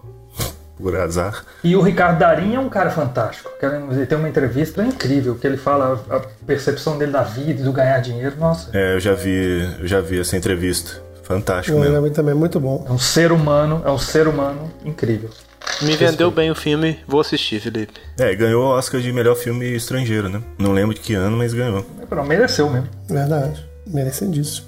por azar. E o Ricardo Darim é um cara fantástico. Ele tem uma entrevista incrível, que ele fala a percepção dele da vida e do ganhar dinheiro. Nossa, É, eu já vi, eu já vi essa entrevista. Fantástico É, mesmo. realmente também é muito bom. é um ser humano, é um ser humano incrível. Me vendeu bem o filme, vou assistir, Felipe. É, ganhou o Oscar de melhor filme estrangeiro, né? Não lembro de que ano, mas ganhou. Pronto, mereceu mesmo. Verdade. Merecendíssimo.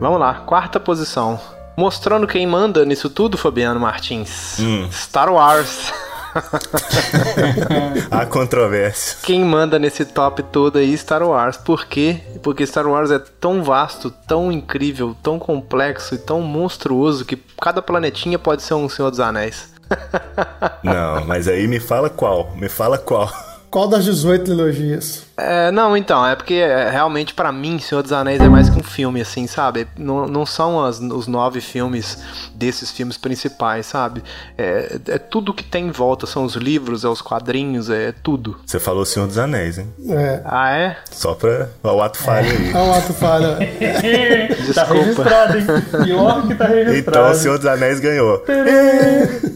Vamos lá, quarta posição. Mostrando quem manda nisso tudo, Fabiano Martins. Hum. Star Wars. Há controvérsia. Quem manda nesse top todo aí, Star Wars. Por quê? Porque Star Wars é tão vasto, tão incrível, tão complexo e tão monstruoso que cada planetinha pode ser um Senhor dos Anéis. Não, mas aí me fala qual. Me fala qual. Qual das 18 trilogias? É, não, então, é porque é, realmente pra mim Senhor dos Anéis é mais que um filme, assim, sabe? Não, não são as- os nove filmes desses filmes principais, sabe? É, é tudo que tem em volta, são os livros, é os quadrinhos, é tudo. Você falou Senhor dos Anéis, hein? É. Ah, é? Só pra o ato falha aí. Olha o ato falha. tá registrado, hein? Pior que tá registrado. Então o Senhor dos Anéis ganhou.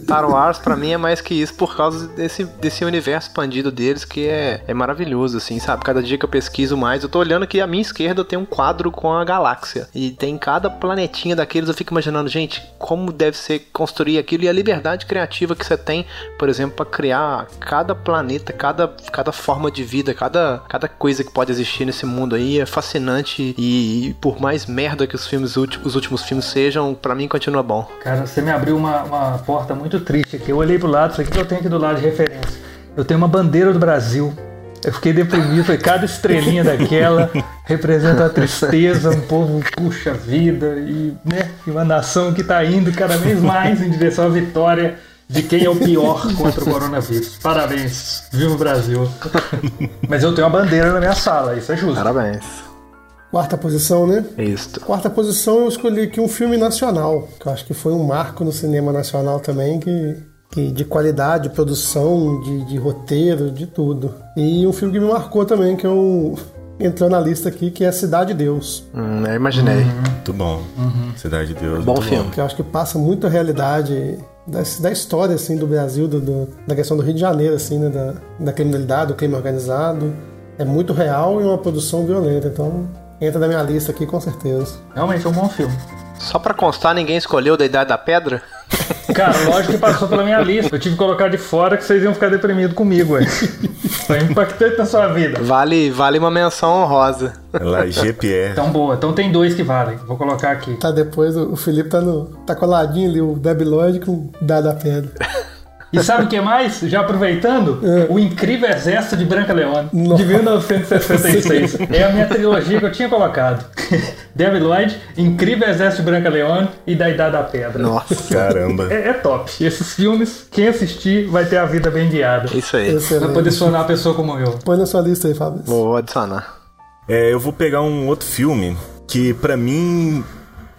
Star Wars pra mim é mais que isso por causa desse, desse universo expandido deles que é, é maravilhoso, assim, sabe? Cada dia que eu pesquiso mais, eu tô olhando que à minha esquerda tem um quadro com a galáxia. E tem cada planetinha daqueles, eu fico imaginando, gente, como deve ser construir aquilo e a liberdade criativa que você tem, por exemplo, pra criar cada planeta, cada, cada forma de vida, cada, cada coisa que pode existir nesse mundo aí é fascinante. E, e por mais merda que os filmes os últimos filmes sejam, pra mim continua bom. Cara, você me abriu uma, uma porta muito triste aqui. Eu olhei pro lado, isso aqui que eu tenho aqui do lado de referência. Eu tenho uma bandeira do Brasil. Eu fiquei deprimido, foi cada estrelinha daquela representa a tristeza, um povo puxa vida e, né, e uma nação que tá indo cada vez mais em direção à vitória de quem é o pior contra o coronavírus. Parabéns, viva o Brasil. Mas eu tenho uma bandeira na minha sala, isso é justo. Parabéns. Quarta posição, né? É isso. Quarta posição eu escolhi aqui um filme nacional, que eu acho que foi um marco no cinema nacional também, que, que de qualidade, de produção, de, de roteiro, de tudo. E um filme que me marcou também, que um, entrou na lista aqui, que é Cidade de Deus, Hum, eu imaginei. Muito bom. Cidade de Deus. Bom filme. que eu acho que passa muito a realidade da, da história, assim, do Brasil, do, do- da questão do Rio de Janeiro, assim, né, da, da criminalidade, do crime organizado. É muito real e uma produção violenta, então entra na minha lista aqui com certeza. Realmente é um bom filme. Só pra constar, ninguém escolheu da Idade da Pedra? Cara, lógico que passou pela minha lista. Eu tive que colocar de fora que vocês iam ficar deprimidos comigo, ué. Foi impactante na sua vida. Vale, vale uma menção honrosa. É Lá, GPR. Então boa, então tem dois que valem. Vou colocar aqui. Tá depois, o Felipe tá, no, tá coladinho ali, o Deb Lloyd com o Dada Pedra. E sabe o que mais? Já aproveitando, o Incrível Exército de Branca Leone, Nossa. de 1966. É a minha trilogia que eu tinha colocado. Debbie Lloyd, Incrível Exército de Branca Leone e Da Idade da Pedra. Nossa, Caramba. É, é top. Esses filmes, quem assistir vai ter a vida bem guiada. isso aí. Vai poder Excelente. tornar uma pessoa como eu. Põe na sua lista aí, Fábio. Vou adicionar. É, eu vou pegar um outro filme que, pra mim,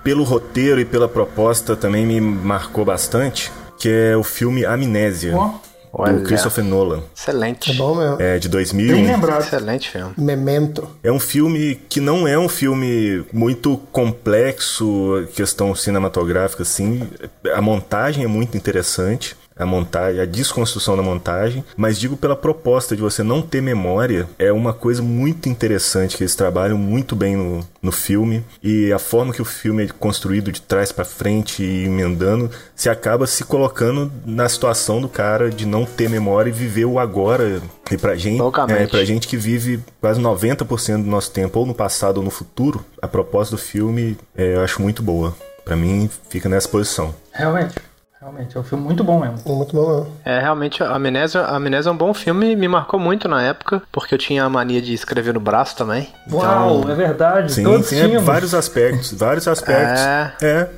pelo roteiro e pela proposta, também me marcou bastante, que é o filme Amnésia, Ó, Olha. do Christopher Nolan, Excelente. É bom mesmo. é, de bem 2001. lembrado. Excelente filme. Memento. É um filme que não é um filme muito complexo, questão cinematográfica, assim. A montagem é muito interessante. A montagem, a desconstrução da montagem, mas digo pela proposta de você não ter memória, é uma coisa muito interessante que eles trabalham muito bem no, no filme e a forma que o filme é construído de trás pra frente e emendando, se acaba se colocando na situação do cara de não ter memória e viver o agora. E pra gente, é, pra gente que vive quase 90% do nosso tempo ou no passado ou no futuro, a proposta do filme é, eu acho muito boa. Pra mim, fica nessa posição. Realmente. Realmente, é um filme muito bom mesmo. Muito bom mesmo. É, realmente, a Amnésia, a Amnésia é um bom filme, me marcou muito na época, porque eu tinha a mania de escrever no braço também. Uau, é verdade. Sim, Todos é, tínhamos. vários aspectos, vários aspectos. É. É.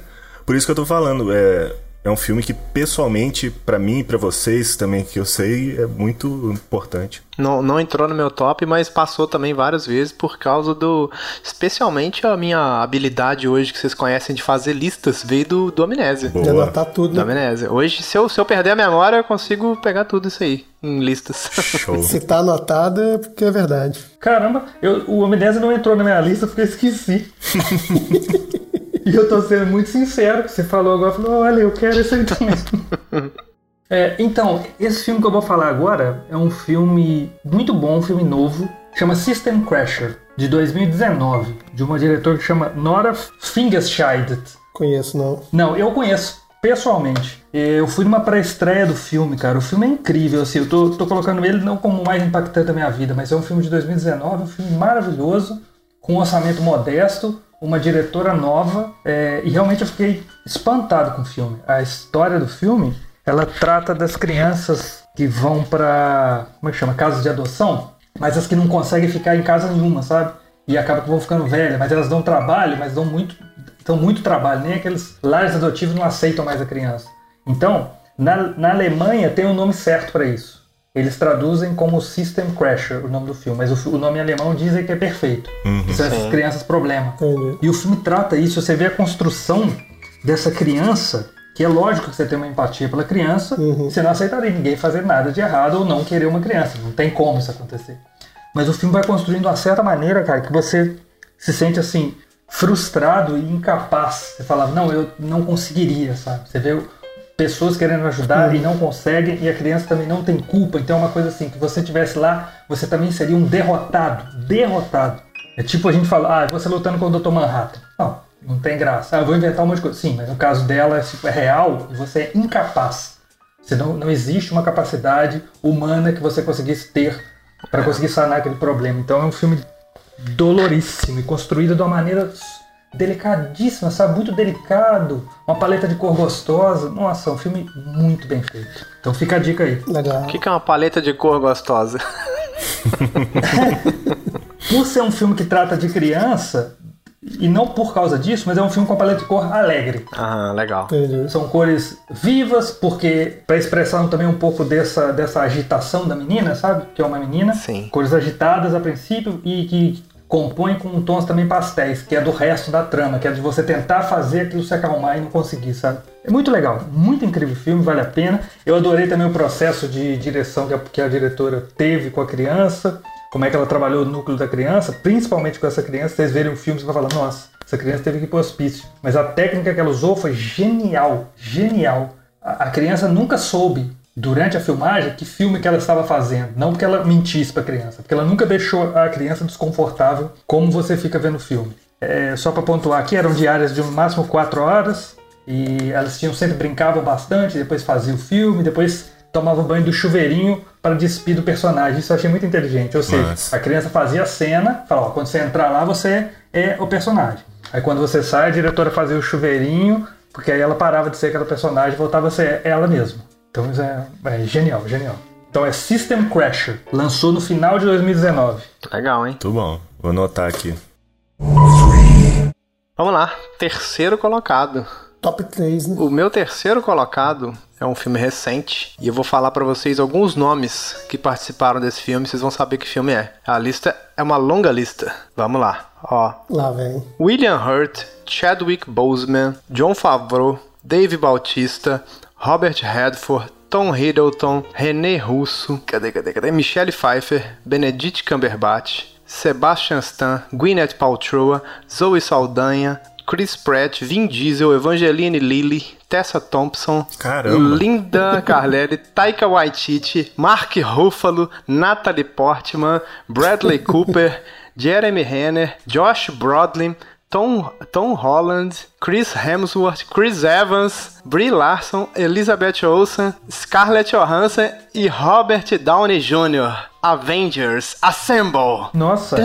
Por isso que eu tô falando, é, é um filme que pessoalmente, pra mim e pra vocês também, que eu sei, é muito importante. Não, não entrou no meu top, mas passou também várias vezes por causa do. Especialmente a minha habilidade hoje que vocês conhecem de fazer listas veio do, do Amnésia. De Boa. anotar tudo. Da Né? Amnésia. Hoje, se eu, se eu perder a memória, eu consigo pegar tudo isso aí em listas. Show. Se tá anotado é porque é verdade. Caramba, eu, o Amnésia não entrou na minha lista porque eu esqueci. e eu tô sendo muito sincero, que você falou agora, falou, olha, eu quero esse aí também. É, então, esse filme que eu vou falar agora é um filme muito bom, um filme novo, chama System Crasher, de 2019, de uma diretora que chama Nora Fingerscheid. Conheço, não. Não, eu conheço pessoalmente. Eu fui numa pré-estreia do filme, cara. O filme é incrível, assim. Eu tô, tô colocando ele não como o mais impactante da minha vida, mas é um filme de 2019, um filme maravilhoso, com um orçamento modesto, uma diretora nova, é, e realmente eu fiquei espantado com o filme. A história do filme, ela trata das crianças que vão pra, como é que chama, casas de adoção, mas as que não conseguem ficar em casa nenhuma, sabe? E acaba que vão ficando velhas, mas elas dão trabalho, mas dão muito, dão muito trabalho. Nem aqueles lares adotivos não aceitam mais a criança. Então, na, na Alemanha tem um nome certo para isso. Eles traduzem como System Crasher, o nome do filme, mas o, o nome em alemão dizem que é perfeito. que são essas Sim. crianças problema. Entendi. E o filme trata isso, você vê a construção dessa criança, que é lógico que você tem uma empatia pela criança, você não aceitaria ninguém fazer nada de errado ou não querer uma criança. Não tem como isso acontecer. Mas o filme vai construindo de uma certa maneira, cara, que você se sente assim, frustrado e incapaz. Você falava, não, eu não conseguiria, sabe? Você vê pessoas querendo ajudar e não conseguem, e a criança também não tem culpa. Então é uma coisa assim, que você estivesse lá, você também seria um derrotado. Derrotado. É tipo a gente fala, ah, você lutando com o Dr. Manhattan. Não, não tem graça. Ah, eu vou inventar um monte de coisa. Sim, mas no caso dela é real e você é incapaz. Você não, não existe uma capacidade humana que você conseguisse ter para conseguir sanar aquele problema. Então é um filme doloríssimo e construído de uma maneira delicadíssima, sabe? Muito delicado, uma paleta de cor gostosa. Nossa, é um filme muito bem feito. Então fica a dica aí. Legal. O que, que é uma paleta de cor gostosa? Por ser um filme que trata de criança, e não por causa disso, mas é um filme com a paleta de cor alegre. Ah, legal. Entendi. São cores vivas, porque para expressar também um pouco dessa, dessa agitação da menina, sabe? Que é uma menina. Sim. Cores agitadas a princípio e que compõem com tons também pastéis, que é do resto da trama, que é de você tentar fazer aquilo se acalmar e não conseguir, sabe? É muito legal, muito incrível o filme, vale a pena. Eu adorei também o processo de direção que a, que a diretora teve com a criança, como é que ela trabalhou o núcleo da criança, principalmente com essa criança. Vocês verem o filme, você vai falar, nossa, essa criança teve que ir pro hospício. Mas a técnica que ela usou foi genial, genial. A, a criança nunca soube, durante a filmagem, que filme que ela estava fazendo. Não porque ela mentisse pra criança, porque ela nunca deixou a criança desconfortável como você fica vendo o filme. É, só para pontuar aqui, eram diárias de no máximo 4 horas, e elas tinham sempre brincavam bastante, depois faziam o filme, depois tomavam banho do chuveirinho para despir do personagem. Isso eu achei muito inteligente. Ou seja, Massa. a criança fazia a cena, falava, quando você entrar lá, você é o personagem. Aí quando você sai, a diretora fazia o chuveirinho, porque aí ela parava de ser aquela personagem e voltava a ser ela mesma. Então é, é genial, genial. Então é System Crasher. Lançou no final de 2019. Legal, hein? Muito bom. Vou anotar aqui. Vamos lá. Terceiro colocado. Top 3, né? O meu terceiro colocado é um filme recente e eu vou falar pra vocês alguns nomes que participaram desse filme, vocês vão saber que filme é. A lista é uma longa lista. Vamos lá. Ó, Lá vem. William Hurt, Chadwick Boseman, John Favreau, Dave Bautista, Robert Redford, Tom Hiddleston, René Russo, cadê, cadê, cadê? Michelle Pfeiffer, Benedict Cumberbatch, Sebastian Stan, Gwyneth Paltrow, Zoe Saldanha, Chris Pratt, Vin Diesel, Evangeline Lilly, Tessa Thompson, Caramba. Linda Carlelli, Taika Waititi, Mark Ruffalo, Natalie Portman, Bradley Cooper, Jeremy Renner, Josh Brolin, Tom, Tom Holland, Chris Hemsworth, Chris Evans, Brie Larson, Elizabeth Olsen, Scarlett Johansson e Robert Downey Jr. Avengers Assemble! Nossa!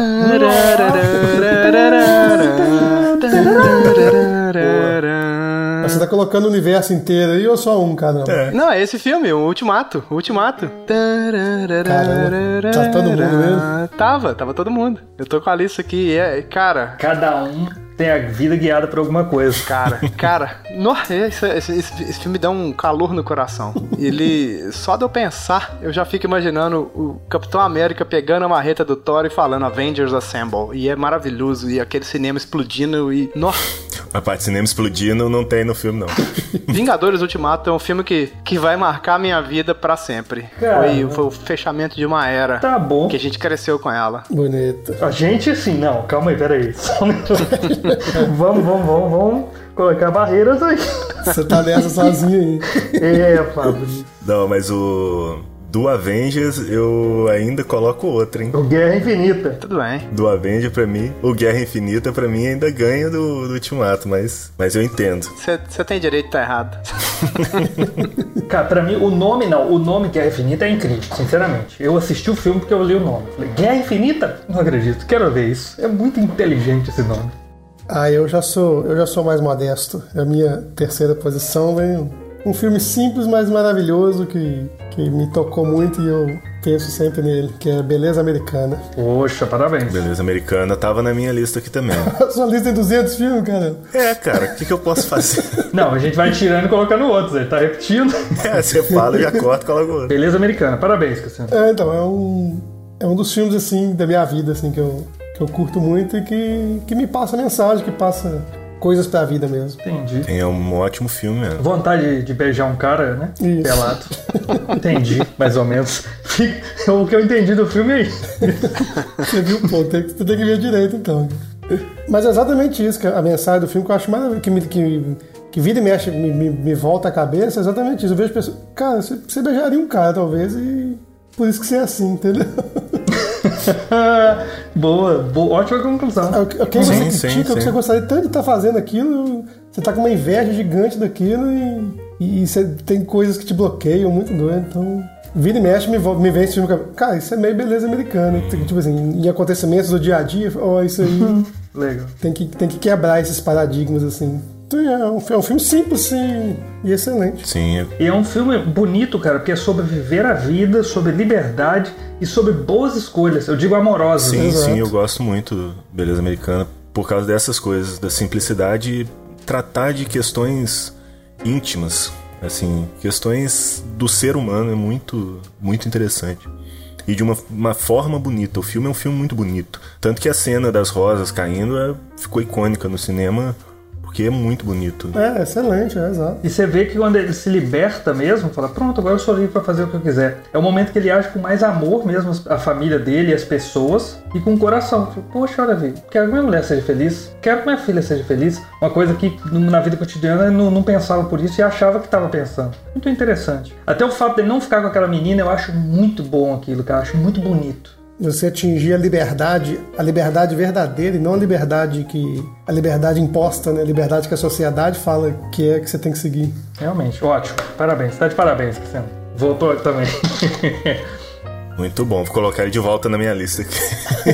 Você tá colocando o universo inteiro aí ou só um, caramba? É. Não, é esse filme, o Ultimato. O Ultimato. Caramba, tá todo mundo mesmo? Tava, tava todo mundo. Eu tô com a lista aqui. É, cara, Cada um tem a vida guiada por alguma coisa. Cara, cara, nossa, esse, esse- esse filme dá um calor no coração. Ele, só de eu pensar, eu já fico imaginando o Capitão América pegando a marreta do Thor e falando Avengers Assemble. E é maravilhoso, e aquele cinema explodindo e. Nossa, A parte de cinema explodindo não tem no filme, não. Vingadores Ultimato é um filme que, que vai marcar a minha vida pra sempre. Cara. Foi, foi o fechamento de uma era Tá bom. que a gente cresceu com ela. Bonito. A gente, assim, não, calma aí, peraí. Só um minuto. vamos, vamos, vamos, vamos colocar barreiras aí. Você tá nessa sozinho aí. É, Fabrício. Não, mas o. Do Avengers eu ainda coloco outro, hein? O Guerra Infinita. Tudo bem. Do Avenger pra mim, o Guerra Infinita pra mim ainda ganha do, do Ultimato, mas, mas eu entendo. Você tem direito de estar errado. Cara, pra mim, o nome não, o nome Guerra Infinita é incrível, sinceramente. Eu assisti o filme porque eu li o nome. Falei, Guerra Infinita? Não acredito, quero ver isso. É muito inteligente esse nome. Ah, eu já sou, eu já sou mais modesto. A minha terceira posição vem um filme simples, mas maravilhoso que, que me tocou muito e eu penso sempre nele, que é Beleza Americana. Poxa, parabéns. Beleza Americana tava na minha lista aqui também. A sua lista tem 200 filmes, cara. é, cara, o que, que eu posso fazer? Não, a gente vai tirando e colocando outros, ele tá repetindo. É, você fala, já corto, coloca outro. Beleza americana, parabéns, Cassiano. É, então, é um, é um dos filmes, assim, da minha vida, assim, que eu, que eu curto muito e que, que me passa mensagem, que passa coisas pra vida mesmo. Entendi. Tem, é um ótimo filme mesmo. Vontade de beijar um cara, né? Isso. Pelado. Entendi, mais ou menos. O que eu entendi do filme é isso. Você viu, pô, tem, você tem que ver direito, então. Mas é exatamente isso, que a mensagem do filme que eu acho maravilhoso, que, me, que, que vira e mexe, me, me, me volta a cabeça, é exatamente isso. Eu vejo pessoas, cara, você, você beijaria um cara, talvez, e por isso que você é assim, entendeu? boa, boa, ótima conclusão. É, o- Quem Sim, você sim, critica, o que você gostaria tanto de estar fazendo aquilo, você tá com uma inveja gigante daquilo e, e você tem coisas que te bloqueiam, muito doido. Então, vira e mexe, me, me vem esse filme. Cara, isso é meio beleza americana. Tipo assim, em acontecimentos do dia a dia, ó, isso aí Legal. tem que, tem que quebrar esses paradigmas, assim. Então, é, um, é um filme simples sim, e excelente. Sim, E é um filme bonito, cara, porque é sobre viver a vida, sobre liberdade e sobre boas escolhas. Eu digo amorosas. sim, Exato. sim, eu gosto muito do Beleza Americana por causa dessas coisas, da simplicidade e tratar de questões íntimas, assim, questões do ser humano é muito, muito interessante. E de uma, uma forma bonita. O filme é um filme muito bonito. Tanto que a cena das rosas caindo é- ficou icônica no cinema porque é muito bonito. É, excelente, é, exato. E você vê que quando ele se liberta mesmo, fala, pronto, agora eu sou livre pra fazer o que eu quiser. É o momento que ele age com mais amor mesmo, a família dele, as pessoas, e com o coração. Tipo, Poxa, olha, vi, quero que minha mulher seja feliz, quero que minha filha seja feliz. Uma coisa que na vida cotidiana ele não, não pensava por isso e achava que estava pensando. Muito interessante. Até o fato dele não ficar com aquela menina, eu acho muito bom aquilo, cara. Acho muito bonito. Você atingir a liberdade, a liberdade verdadeira e não a liberdade que. a liberdade imposta, né? A liberdade que a sociedade fala que é que você tem que seguir. Realmente, ótimo. Parabéns. Tá de parabéns, Cristiano. Voltou também. Muito bom, vou colocar ele de volta na minha lista aqui.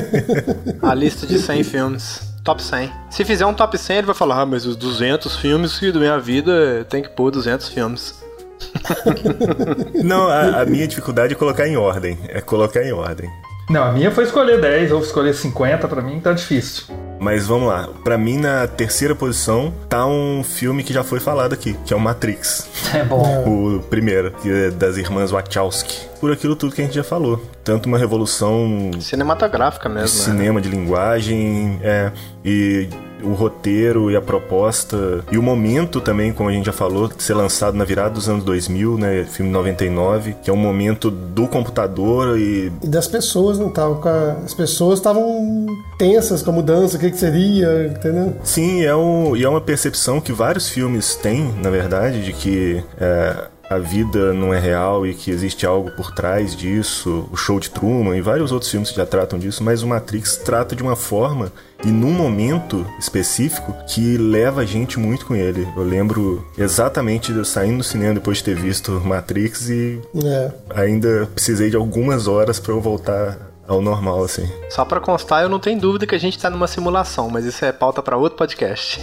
A lista de 100 filmes. Top 100. Se fizer um top 100, ele vai falar, ah, mas os 200 filmes que da minha vida tem que pôr 200 filmes. Não, a, a minha dificuldade é colocar em ordem. É colocar em ordem. Não, a minha foi escolher 10 ou escolher 50, pra mim tá difícil. Mas vamos lá. Pra mim, na terceira posição, tá um filme que já foi falado aqui, que é o Matrix. É bom. O primeiro, que é das irmãs Wachowski. Por aquilo tudo que a gente já falou. Tanto uma revolução Cinematográfica de mesmo, né? cinema, de linguagem, é, e o roteiro e a proposta, e o momento também, como a gente já falou, de ser lançado na virada dos anos 2000, né, filme 99, que é um momento do computador e E das pessoas, não tava com a- As pessoas estavam tensas com a mudança, o que, que seria, entendeu? Sim, é, um, e é uma percepção que vários filmes têm, na verdade, de que é, a vida não é real e que existe algo por trás disso. O Show de Truman e vários outros filmes que já tratam disso, mas o Matrix trata de uma forma e num momento específico que leva a gente muito com ele. Eu lembro exatamente de eu saindo do cinema depois de ter visto Matrix e É. ainda precisei de algumas horas para eu voltar ao normal, assim. Só pra constar, eu não tenho dúvida que a gente tá numa simulação, mas isso é pauta pra outro podcast.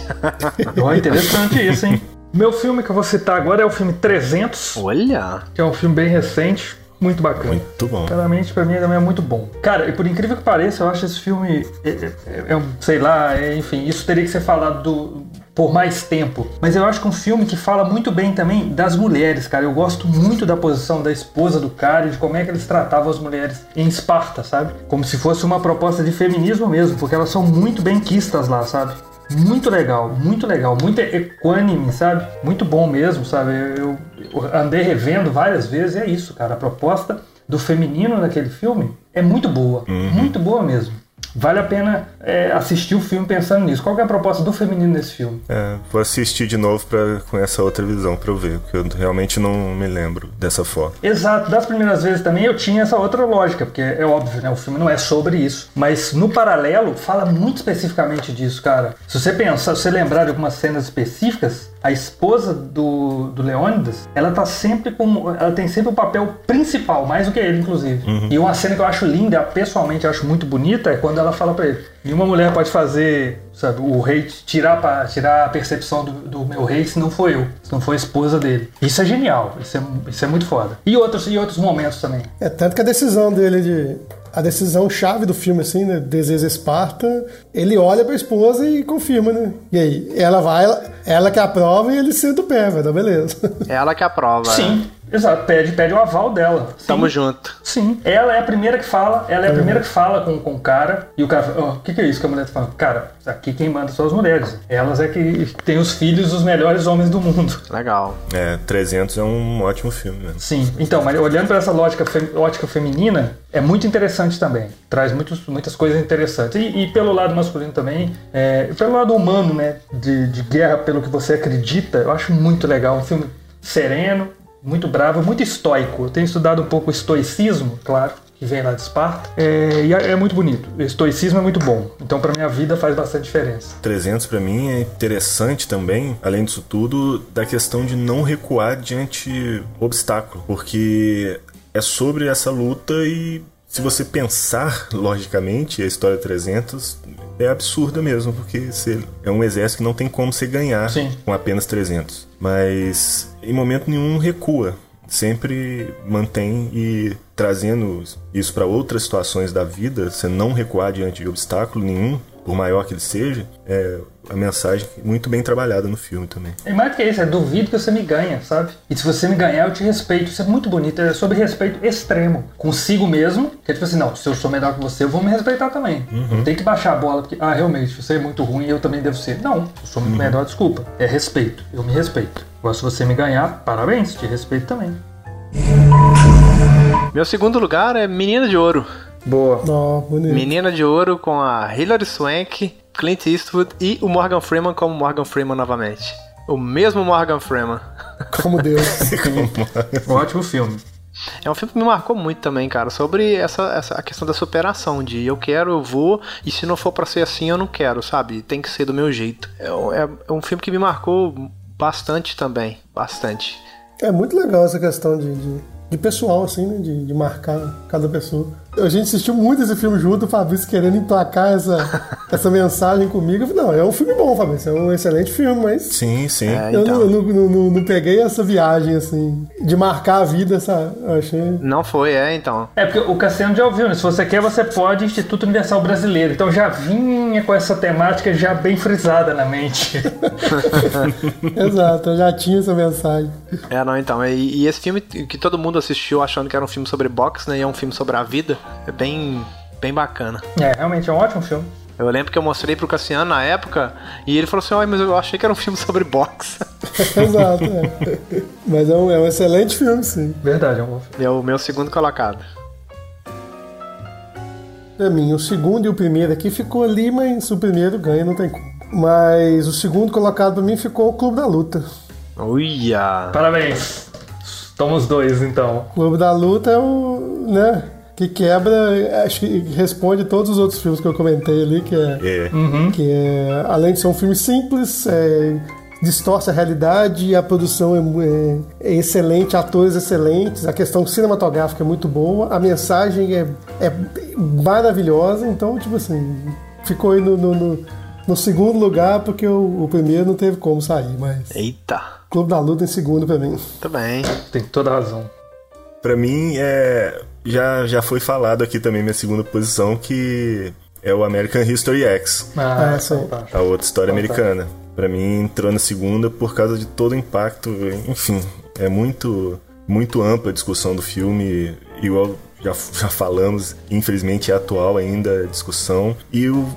Ó, interessante isso, hein? Meu filme que eu vou citar agora é o filme 300, Olha! que é um filme bem recente, muito bacana. Muito bom. Claramente, pra mim, também é muito bom. Cara, e por incrível que pareça, eu acho esse filme. É, é- é um, sei lá, é, enfim, isso teria que ser falado do- por mais tempo. Mas eu acho que é um filme que fala muito bem também das mulheres, cara. Eu gosto muito da posição da esposa do cara e de como é que eles tratavam as mulheres em Esparta, sabe? Como se fosse uma proposta de feminismo mesmo, porque elas são muito bem quistas lá, sabe? Muito legal, muito legal, muito equânime, sabe? Muito bom mesmo, sabe? Eu, eu andei revendo várias vezes e é isso, cara. A proposta do feminino naquele filme é muito boa, muito boa mesmo. Vale a pena é, assistir o filme pensando nisso. Qual é a proposta do feminino nesse filme? É, vou assistir de novo pra, com essa outra visão pra eu ver, porque eu realmente não me lembro dessa forma. Exato, das primeiras vezes também eu tinha essa outra lógica, porque é óbvio, né? O filme não é sobre isso. Mas no paralelo, fala muito especificamente disso, cara. Se você pensar, se você lembrar de algumas cenas específicas, a esposa do, do Leônidas, ela tá sempre com. Ela tem sempre o papel principal, mais do que ele, inclusive. E uma cena que eu acho linda, pessoalmente eu acho muito bonita, é quando ela fala pra ele: nenhuma mulher pode fazer, sabe, o rei tirar, pra- tirar a percepção do, do meu rei se não for eu, se não for a esposa dele. Isso é genial, isso é, isso é muito foda. E outros, e outros momentos também. É tanto que a decisão dele de. A decisão chave do filme, assim, né? Deseja Esparta, ele olha pra esposa e confirma, né? E aí, ela vai, ela, ela que aprova e ele senta o pé, vai dar beleza. Ela que aprova. Sim, exato, pede, pede o aval dela. Sim. Tamo junto. Sim, ela é a primeira que fala, ela é a primeira que fala com, com o cara, e o cara fala, "Ó, o que, que é isso que a mulher tá falando? Cara, aqui quem manda são as mulheres. Elas é que têm os filhos dos melhores homens do mundo. Legal. É, 300 é um ótimo filme mesmo. Sim, então, mas olhando para essa lógica, fem- ótica feminina, é muito interessante também. Traz muitos, muitas coisas interessantes. E, e pelo lado masculino também, é, pelo lado humano, né? De, de guerra pelo que você acredita, eu acho muito legal. Um filme sereno, muito bravo, muito estoico. Eu tenho estudado um pouco o estoicismo, claro, que vem lá de Esparta. É, e é, é muito bonito. O estoicismo é muito bom. Então, para minha vida, faz bastante diferença. 300 pra mim é interessante também, além disso tudo, da questão de não recuar diante obstáculo, porque é sobre essa luta e se você pensar logicamente, a história 300 é absurda mesmo, porque é um exército que não tem como você ganhar Sim. com apenas 300. Mas em momento nenhum recua. Sempre mantém e trazendo isso para outras situações da vida, você não recuar diante de obstáculo nenhum, por maior que ele seja, é a mensagem muito bem trabalhada no filme também. E mais do que isso, é duvido que você me ganha, sabe? E se você me ganhar, eu te respeito. Isso é muito bonito, é sobre respeito extremo. Consigo mesmo, que é tipo assim, não, se eu sou melhor que você, eu vou me respeitar também. Não tem que baixar a bola, porque, ah, realmente, você é muito ruim, eu também devo ser. Não, eu sou muito melhor, desculpa. É respeito, eu me respeito. Agora, se você me ganhar, parabéns, te respeito também. Meu segundo lugar é Menina de Ouro. Boa. Bonito. Menina de Ouro com a Hilary Swank, Clint Eastwood e o Morgan Freeman como Morgan Freeman novamente. O mesmo Morgan Freeman. Como Deus. Ótimo filme. É um filme que me marcou muito também, cara, sobre essa, essa a questão da superação, de eu quero, eu vou, e se não for pra ser assim, eu não quero, sabe? Tem que ser do meu jeito. É, um- é- é um filme que me marcou bastante também, bastante. É muito legal essa questão de, de, de pessoal, assim, né? De, de marcar cada pessoa. A gente assistiu muito esse filme junto, o Fabrício querendo emplacar essa, essa mensagem comigo. Eu falei, não, é um filme bom, Fabrício, é um excelente filme, mas Sim, sim. É, eu então. não, não, não- não- não peguei essa viagem, assim, de marcar a vida? Eu achei. Não foi, é, então. É, porque o Cassiano já ouviu, né? Se você quer, você pode, Instituto Universal Brasileiro. Então já vinha com essa temática já bem frisada na mente. Exato, eu já tinha essa mensagem. É, não, então. E, e esse filme que todo mundo assistiu achando que era um filme sobre boxe, né? E é um filme sobre a vida, é bem, bem bacana. é, realmente é um ótimo filme. Eu lembro que eu mostrei pro Cassiano na época e ele falou assim: mas eu achei que era um filme sobre boxe. Exato, é. Mas é um, é um excelente filme, sim. Verdade, é um bom filme. É o meu segundo colocado. Pra mim, o segundo e o primeiro aqui ficou ali, mas o primeiro ganha, não tem como. Mas o segundo colocado pra mim ficou o Clube da Luta. Uia! Parabéns. Somos dois, então. O Clube da Luta é o. né? Que quebra, acho que responde todos os outros filmes que eu comentei ali, que é. É. Que é, além de ser um filme simples, é, distorce a realidade, a produção é, é- é excelente, atores excelentes, a questão cinematográfica é muito boa, a mensagem é, é maravilhosa, então, tipo assim, ficou aí no, no- no- no segundo lugar, porque o, o primeiro não teve como sair, mas. Eita. Clube da Luta em segundo pra mim. Também. Tem toda a razão. Pra mim, é. Já, já foi falado aqui também minha segunda posição, que é o American History X. Ah, sim. fantástico. A outra história americana. Pra mim, entrou na segunda por causa de todo o impacto. Enfim, é muito, muito ampla a discussão do filme. Igual já, já falamos, infelizmente é atual ainda a discussão. E o-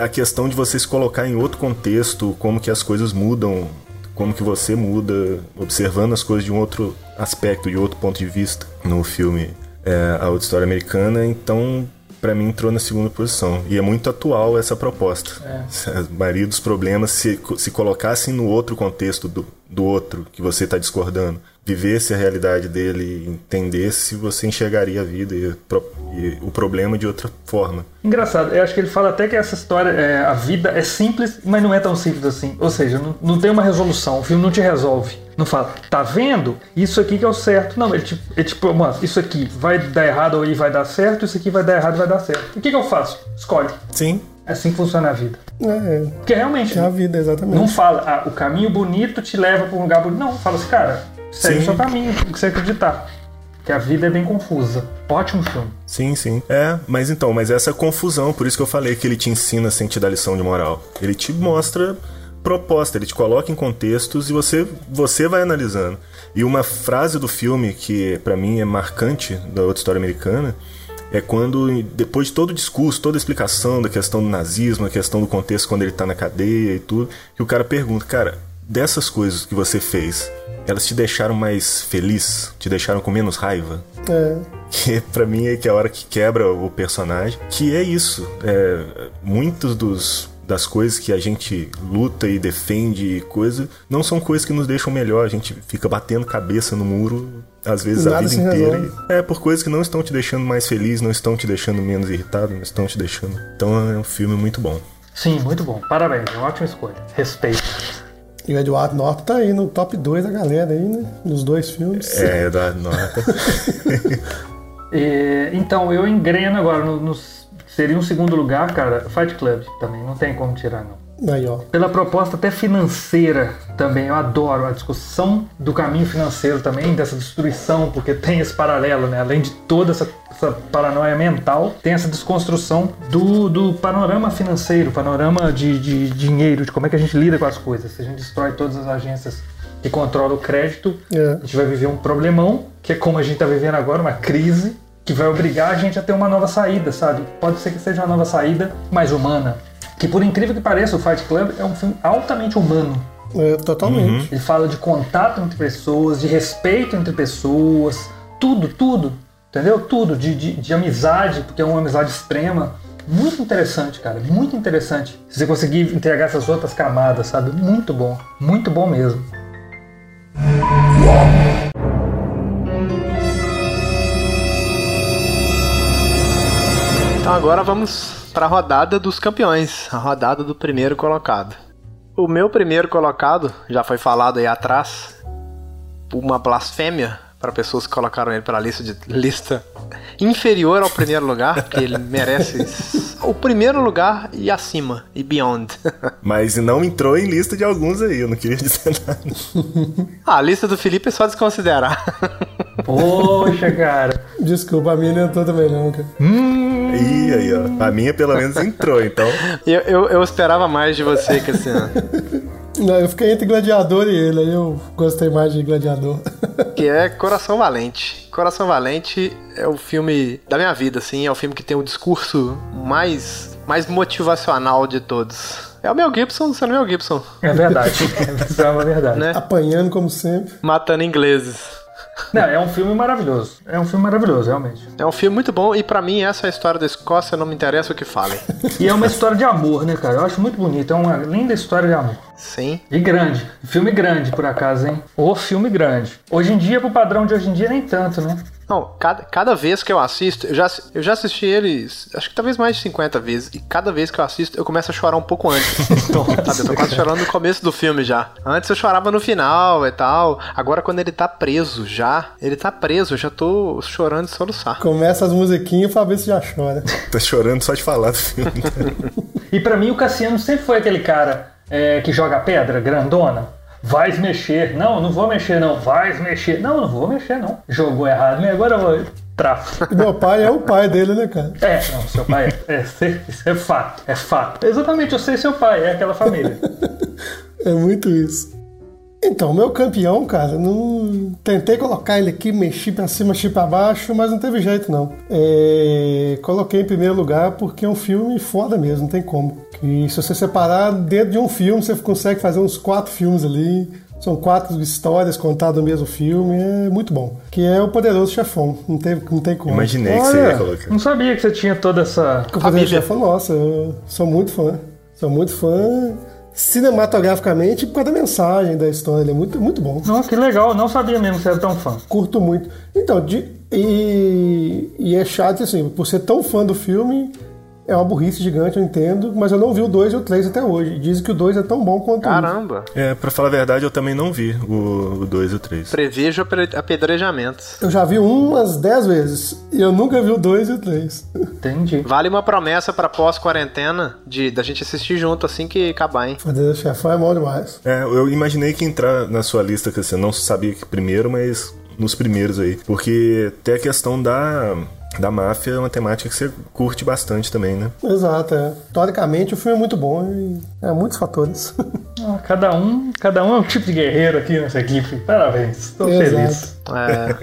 a questão de você se colocar em outro contexto, como que as coisas mudam, como que você muda, observando as coisas de um outro aspecto, de outro ponto de vista no filme é, A Outra História Americana. Então, pra mim, entrou na segunda posição. E é muito atual essa proposta. A maioria dos problemas, se, se colocassem no outro contexto do, do outro que você está discordando, vivesse a realidade dele, entendesse, você enxergaria a vida e, e o problema de outra forma. Engraçado, eu acho que ele fala até que essa história, é, a vida é simples, mas não é tão simples assim. Ou seja, não, não tem uma resolução, o filme não te resolve. Não fala, tá vendo? Isso aqui que é o certo. Não, ele tipo, ele, tipo mano, isso aqui vai dar errado ou vai dar certo, isso aqui vai dar errado e vai dar certo. O que, que eu faço? Escolhe. Sim, É assim que funciona a vida. É, Porque realmente, é a vida, exatamente. não fala, ah, o caminho bonito te leva para um lugar bonito. Não, fala assim, cara, segue Sim. o seu caminho, o que você acreditar. Que a vida é bem confusa. Ótimo filme. Sim, sim. É, mas então, mas essa confusão, por isso que eu falei que ele te ensina sem te dar lição de moral. Ele te mostra proposta, ele te coloca em contextos e você você vai analisando. E uma frase do filme que pra mim é marcante da outra história americana é quando depois de todo o discurso, toda a explicação da questão do nazismo, a questão do contexto quando ele tá na cadeia e tudo, que o cara pergunta, cara, dessas coisas que você fez, elas te deixaram mais feliz? Te deixaram com menos raiva? É, que pra mim é que é a hora que quebra o personagem, que é isso. É, muitos dos das coisas que a gente luta e defende e coisa não são coisas que nos deixam melhor. A gente fica batendo cabeça no muro às vezes a vida inteira. resolve. É por coisas que não estão te deixando mais feliz, não estão te deixando menos irritado, não estão te deixando. Então é um filme muito bom. Sim, muito bom. Parabéns, é uma ótima escolha. Respeito. e o Edward Norton tá aí no top 2 da galera aí, né? Nos dois filmes. É da nota. E, então, eu engreno agora no, no- Seria um segundo lugar, cara, Fight Club também, não tem como tirar, não. Aí, ó. Pela proposta até financeira também, eu adoro a discussão do caminho financeiro também, dessa destruição, porque tem esse paralelo, né? Além de toda essa, essa paranoia mental, tem essa desconstrução do, do panorama financeiro, panorama de, de dinheiro, de como é que a gente lida com as coisas. Se a gente destrói todas as agências que controlam o crédito, É. a gente vai viver um problemão, que é como a gente está vivendo agora, uma crise, que vai obrigar a gente a ter uma nova saída, sabe? Pode ser que seja uma nova saída mais humana. Que por incrível que pareça, o Fight Club é um filme altamente humano. É, totalmente. Ele fala de contato entre pessoas, de respeito entre pessoas, tudo, tudo, entendeu? Tudo, de, de, de amizade, porque é uma amizade extrema. Muito interessante, cara, muito interessante. Se você conseguir entregar essas outras camadas, sabe? Muito bom, muito bom mesmo. Então agora vamos para a rodada dos campeões, a rodada do primeiro colocado. O meu primeiro colocado, já foi falado aí atrás, uma blasfêmia para pessoas que colocaram ele para a lista de lista inferior ao primeiro lugar, porque ele merece o primeiro lugar e acima e beyond. Mas não entrou em lista de alguns aí, eu não queria dizer nada. Ah, a lista do Felipe é só desconsiderar. Poxa, cara. Desculpa, a minha não entrou também não, cara. Ih, aí, ó. A minha pelo menos entrou, então. Eu, eu, eu esperava mais de você, Cassiano. Não, eu fiquei entre Gladiador e ele, aí eu gostei mais de Gladiador. Que é Coração Valente. Coração Valente é o filme da minha vida, assim. É o filme que tem o discurso mais, mais motivacional de todos. É o Mel Gibson sendo Mel Gibson, É verdade. Isso é uma verdade. né? Apanhando como sempre. Matando ingleses. Não, é um filme maravilhoso. É um filme maravilhoso, realmente. É um filme muito bom e pra mim essa é a história da Escócia, não me interessa o que falem. E é uma história de amor, né, cara? Eu acho muito bonito. É uma linda história de amor. Sim. E grande. Filme grande, por acaso, hein? O filme grande. Hoje em dia, pro padrão de hoje em dia, nem tanto, né? Não, cada, cada vez que eu assisto, eu já, eu já assisti ele, acho que talvez mais de 50 vezes, e cada vez que eu assisto, eu começo a chorar um pouco antes. sabe? Eu tô quase chorando no começo do filme já. Antes eu chorava no final e tal. Agora, quando ele tá preso já, ele tá preso, eu já tô chorando de soluçar. Começa as musiquinhas pra ver se já chora. tá chorando só de falar do filme. e para mim, o Cassiano sempre foi aquele cara é, que joga pedra grandona. Vai mexer. Não, não vou mexer, não. Vai mexer. Não, não vou mexer, não. Jogou errado, né? Agora eu vou. Trafo. Meu pai é o pai dele, né, cara? É, não, seu pai é. É, é fato. É fato. Exatamente, eu sei seu pai, é aquela família. é muito isso. Então, meu campeão, cara, não tentei colocar ele aqui, mexi pra cima, mexi pra baixo, mas não teve jeito não. É... Coloquei em primeiro lugar porque é um filme foda mesmo, não tem como. E se você separar dentro de um filme, você consegue fazer uns quatro filmes ali. São quatro histórias contadas no mesmo filme, é muito bom. Que é o Poderoso Chefão, não tem, não tem como. Imaginei Olha, que você ia colocar. Não sabia que você tinha toda essa. O Poderoso Chefão, nossa, eu sou muito fã. Sou muito fã cinematograficamente por causa da mensagem da história. Ele é muito, muito bom. Nossa, que legal. Não sabia mesmo que você era tão fã. Curto muito. Então, de, e, e é chato assim, por ser tão fã do filme, é uma burrice gigante, eu entendo, mas eu não vi o 2 e o 3 até hoje. Dizem que o 2 é tão bom quanto Caramba. o 1. É, pra falar a verdade, eu também não vi o 2 e o 3. Prevejo apedrejamentos. Eu já vi um umas 10 vezes e eu nunca vi o 2 e o 3. Entendi. Vale uma promessa pra pós-quarentena de da gente assistir junto assim que acabar, hein? Fazer chefão é bom demais. É, eu imaginei que entrar na sua lista, que você não sabia que primeiro, mas nos primeiros aí. Porque tem a questão da da máfia é uma temática que você curte bastante também, né? Exato, é. Teoricamente o filme é muito bom e é muitos fatores. Ah, cada um, cada um é um tipo de guerreiro aqui nessa equipe. Parabéns, estou feliz. É.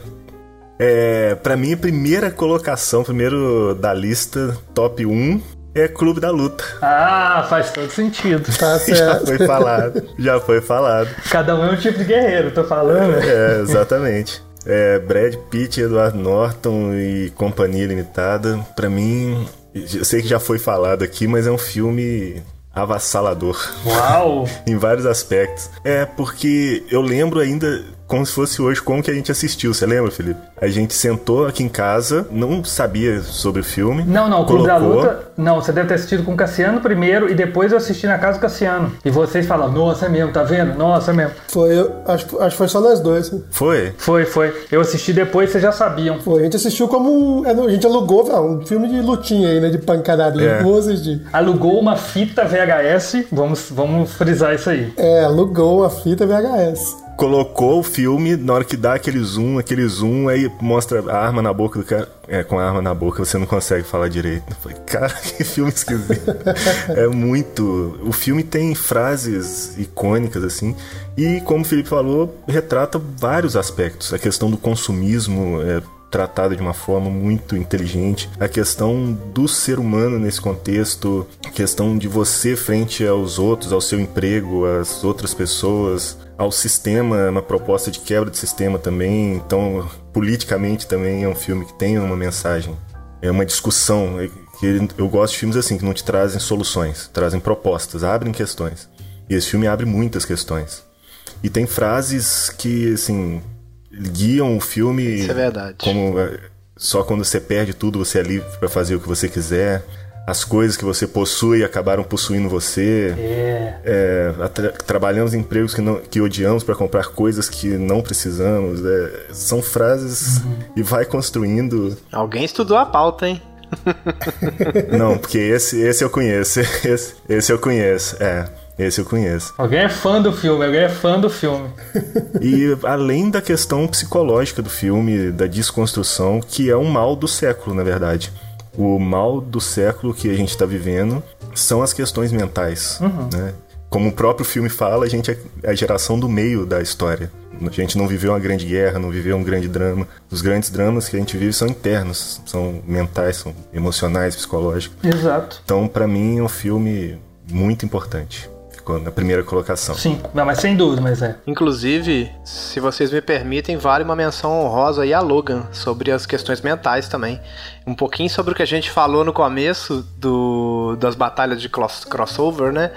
é, pra mim, a primeira colocação, primeiro da lista, top 1, é Clube da Luta. Ah, faz todo sentido. Tá certo. já foi falado, já foi falado. Cada um é um tipo de guerreiro, tô falando. É, exatamente. É, Brad Pitt, Edward Norton e Companhia Limitada, para mim, eu sei que já foi falado aqui, mas é um filme avassalador. Uau! em vários aspectos. É, porque eu lembro ainda como se fosse hoje como que a gente assistiu, você lembra, Felipe? A gente sentou aqui em casa, não sabia sobre o filme. Não, não, o Clube da Luta. Não, você deve ter assistido com o Cassiano primeiro e depois eu assisti na casa do Cassiano. E vocês falam, nossa, é mesmo, tá vendo? Nossa, é mesmo. Foi, eu, acho, acho que foi só nós dois. Foi? Foi, foi. Eu assisti depois, vocês já sabiam. Foi, a gente assistiu como um. É, a gente alugou um filme de lutinha aí, né? De pancadaria. É. Assistir. Alugou uma fita VHS, vamos, vamos frisar isso aí. É, alugou uma fita VHS colocou o filme, na hora que dá aquele zoom, aquele zoom, aí mostra a arma na boca do cara. É, com a arma na boca você não consegue falar direito. Eu falei, cara, que filme esquisito. é muito. O filme tem frases icônicas, assim. E, como o Felipe falou, retrata vários aspectos. A questão do consumismo é tratada de uma forma muito inteligente. A questão do ser humano nesse contexto, a questão de você frente aos outros, ao seu emprego, às outras pessoas, ao sistema, uma proposta de quebra de sistema também. Então, politicamente também é um filme que tem uma mensagem, é uma discussão. Que eu gosto de filmes assim que não te trazem soluções, trazem propostas, abrem questões. E esse filme abre muitas questões. E tem frases que assim guiam o filme. Isso é verdade. Como é, só quando você perde tudo você é livre para fazer o que você quiser as coisas que você possui acabaram possuindo você. É. É, tra trabalhamos em empregos que, não, que odiamos para comprar coisas que não precisamos. É, são frases uhum. e vai construindo. Alguém estudou a pauta, hein? não, porque esse, esse eu conheço. Esse, esse eu conheço. É. Esse eu conheço. Alguém é fã do filme, alguém é fã do filme. e além da questão psicológica do filme, da desconstrução, que é um mal do século, na verdade o mal do século que a gente está vivendo são as questões mentais, uhum. né? Como o próprio filme fala, a gente é a geração do meio da história. A gente não viveu uma grande guerra, não viveu um grande drama. Os grandes dramas que a gente vive são internos, são mentais, são emocionais, psicológicos. Exato. Então, para mim, é um filme muito importante ficou na primeira colocação. Sim, não, mas sem dúvida, mas é. Inclusive, se vocês me permitem, vale uma menção honrosa aí a Logan sobre as questões mentais também. Um pouquinho sobre o que a gente falou no começo do, das batalhas de cross, crossover, né?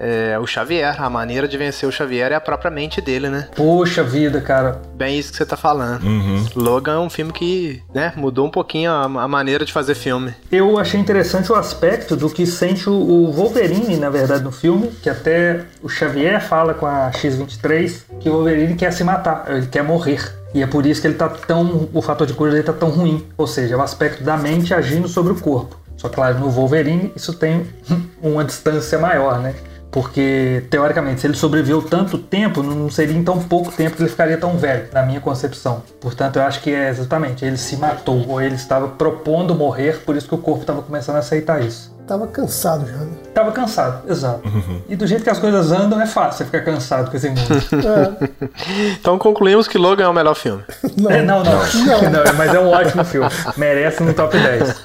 É, o Xavier. A maneira de vencer o Xavier é a própria mente dele, né? Poxa vida, cara. Bem isso que você tá falando. Uhum. Logan é um filme que, né, mudou um pouquinho a, a maneira de fazer filme. Eu achei interessante o aspecto do que sente o, o Wolverine, na verdade, no filme, que até o Xavier fala com a X-23 que o Wolverine quer se matar, ele quer morrer. E é por isso que ele tá tão. O fator de cura dele tá tão ruim. Ou seja, é o aspecto da mente agindo sobre o corpo. Só que, claro, no Wolverine isso tem uma distância maior, né? Porque, teoricamente, se ele sobreviveu tanto tempo, não seria em tão pouco tempo que ele ficaria tão velho, na minha concepção. Portanto, eu acho que é exatamente, ele se matou, ou ele estava propondo morrer, por isso que o corpo estava começando a aceitar isso. Tava cansado já, né? Tava cansado, exato. E do jeito que as coisas andam, é fácil você ficar cansado com esse mundo. Então concluímos que Logan é o melhor filme. Não. É, não, não, não. mas é um ótimo filme. Merece no top 10.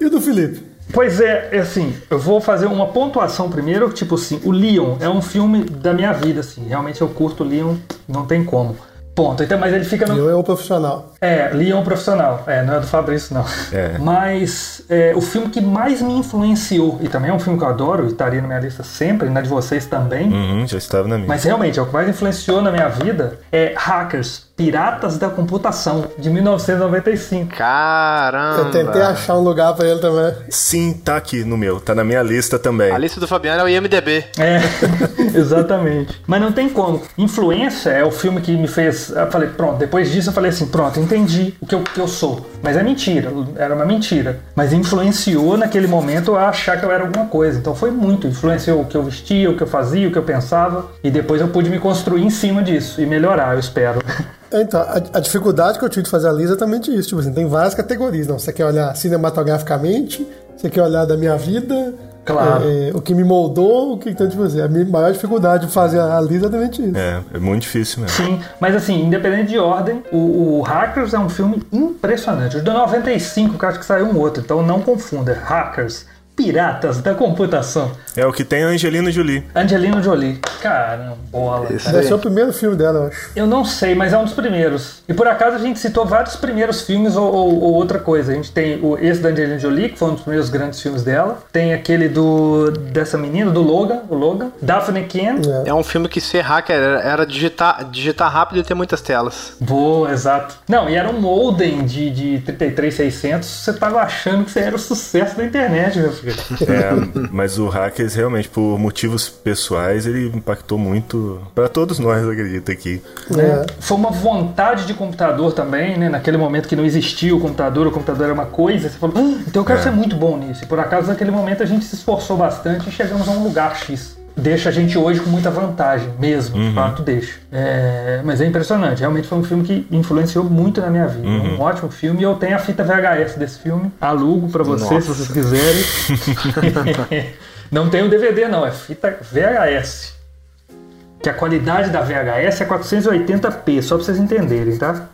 E o do Felipe? Pois é, é assim, eu vou fazer uma pontuação primeiro, tipo assim, o Leon é um filme da minha vida, assim, realmente eu curto o Leon, não tem como. Ponto. Então, mas ele fica no. Eu é o profissional. É, Leon profissional. É, não é do Fabrício, não. É. Mas é, o filme que mais me influenciou, e também é um filme que eu adoro, e estaria na minha lista sempre, na de vocês também. Uhum, já estava na minha. Mas realmente, é o que mais influenciou na minha vida é Hackers, Piratas da Computação, de 1995. Caramba! Eu tentei achar um lugar pra ele também. Sim, tá aqui no meu, tá na minha lista também. A lista do Fabiano é o IMDB. É, exatamente. Mas não tem como. Influência é o filme que me fez. Eu falei, pronto, depois disso eu falei assim: pronto, entendi o que eu, que eu sou. Mas é mentira, era uma mentira. Mas influenciou naquele momento a achar que eu era alguma coisa. Então foi muito. Influenciou o que eu vestia, o que eu fazia, o que eu pensava. E depois eu pude me construir em cima disso e melhorar, eu espero. Então, a, a dificuldade que eu tive de fazer a lista é exatamente isso. Tipo assim, tem várias categorias. Não, você quer olhar cinematograficamente, você quer olhar da minha vida, Claro. é, o que me moldou, o que então, tipo assim, a minha maior dificuldade de fazer a lista é exatamente isso. É, é muito difícil mesmo. Sim, mas assim, independente de ordem, o, o Hackers é um filme impressionante. O de 95, que eu acho que saiu um outro, então não confunda. Hackers, Piratas da Computação. É o que tem a Angelina Jolie. Angelina Jolie. Caramba, bola. Cara. Deve ser o primeiro filme dela, eu acho. Eu não sei, mas é um dos primeiros. E por acaso a gente citou vários primeiros filmes ou, ou- ou outra coisa. A gente tem o, esse da Angelina Jolie, que foi um dos primeiros grandes filmes dela. Tem aquele do dessa menina, do Logan, o Logan. Daphne Ken. É. É um filme que ser hacker era, era digitar, digitar rápido e ter muitas telas. Boa, exato. Não, e era um modem de, de 33600. Você tava achando que você era o sucesso da internet, meu filho. É, mas o Hackers realmente, por motivos pessoais, ele impactou muito pra todos nós, eu acredito aqui. né? Foi uma vontade de computador também, né? Naquele momento que não existia o computador, o computador era uma coisa, você falou, "Ah, então eu quero É. ser muito bom nisso. E por acaso, naquele momento, a gente se esforçou bastante e chegamos a um lugar X. Deixa a gente hoje com muita vantagem, mesmo, de fato deixa. É, mas é impressionante, realmente foi um filme que influenciou muito na minha vida. Um ótimo filme e eu tenho a fita VHS desse filme. Alugo pra vocês, se vocês quiserem. não tem o DVD, não, é fita VHS. Que a qualidade da VHS é 480p, só pra vocês entenderem, tá?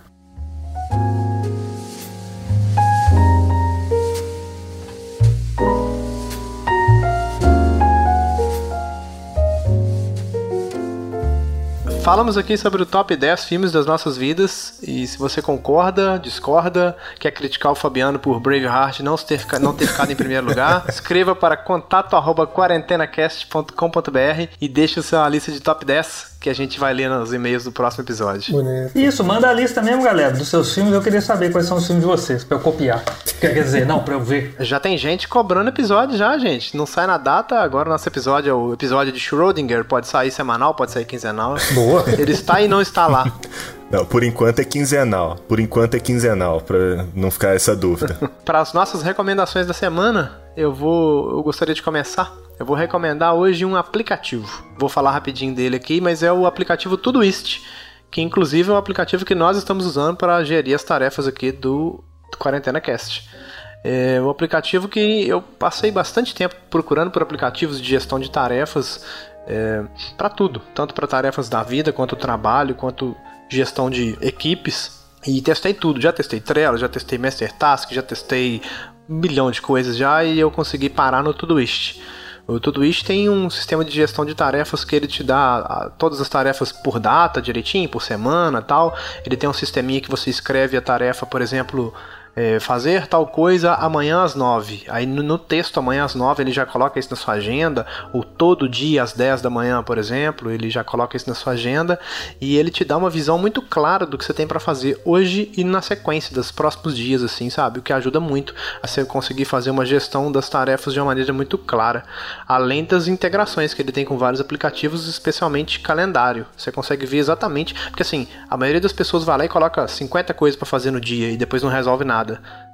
Falamos aqui sobre o top 10 filmes das nossas vidas e se você concorda, discorda, quer criticar o Fabiano por Braveheart não ter, não ter ficado em primeiro lugar, escreva para contato arroba quarentenacast.com.br e deixe sua lista de top 10 que a gente vai ler nos e-mails do próximo episódio. Bonito. Isso, manda a lista mesmo, galera, dos seus filmes. Eu queria saber quais são os filmes de vocês, pra eu copiar. Quer dizer, não, pra eu ver. Já tem gente cobrando episódio já, gente. Não sai na data, agora o nosso episódio é o episódio de Schrödinger, pode sair semanal, pode sair quinzenal. Boa. Ele está e não está lá. Não, por enquanto é quinzenal. Por enquanto é quinzenal, pra não ficar essa dúvida. Para as nossas recomendações da semana, eu vou, eu gostaria de começar. Eu vou recomendar hoje um aplicativo. Vou falar rapidinho dele aqui, mas é o aplicativo Todoist, que inclusive é o aplicativo que nós estamos usando para gerir as tarefas aqui do, do Quarentena Cast. É um aplicativo que eu passei bastante tempo procurando por aplicativos de gestão de tarefas para tudo, tanto para tarefas da vida, quanto trabalho, quanto gestão de equipes. E testei tudo, já testei Trello, já testei Master Task, já testei um milhão de coisas já e eu consegui parar no Todoist. O Todoist tem um sistema de gestão de tarefas que ele te dá a, todas as tarefas por data, direitinho, por semana tal. Ele tem um sisteminha que você escreve a tarefa, por exemplo, é, fazer tal coisa amanhã às 9. Aí no, no, texto amanhã às 9 ele já coloca isso na sua agenda, ou todo dia às 10 da manhã, por exemplo, ele já coloca isso na sua agenda e ele te dá uma visão muito clara do que você tem para fazer hoje e na sequência dos próximos dias, assim, sabe? O que ajuda muito a você conseguir fazer uma gestão das tarefas de uma maneira muito clara, além das integrações que ele tem com vários aplicativos, especialmente calendário. Você consegue ver exatamente, porque assim, a maioria das pessoas vai lá e coloca 50 coisas para fazer no dia e depois não resolve nada,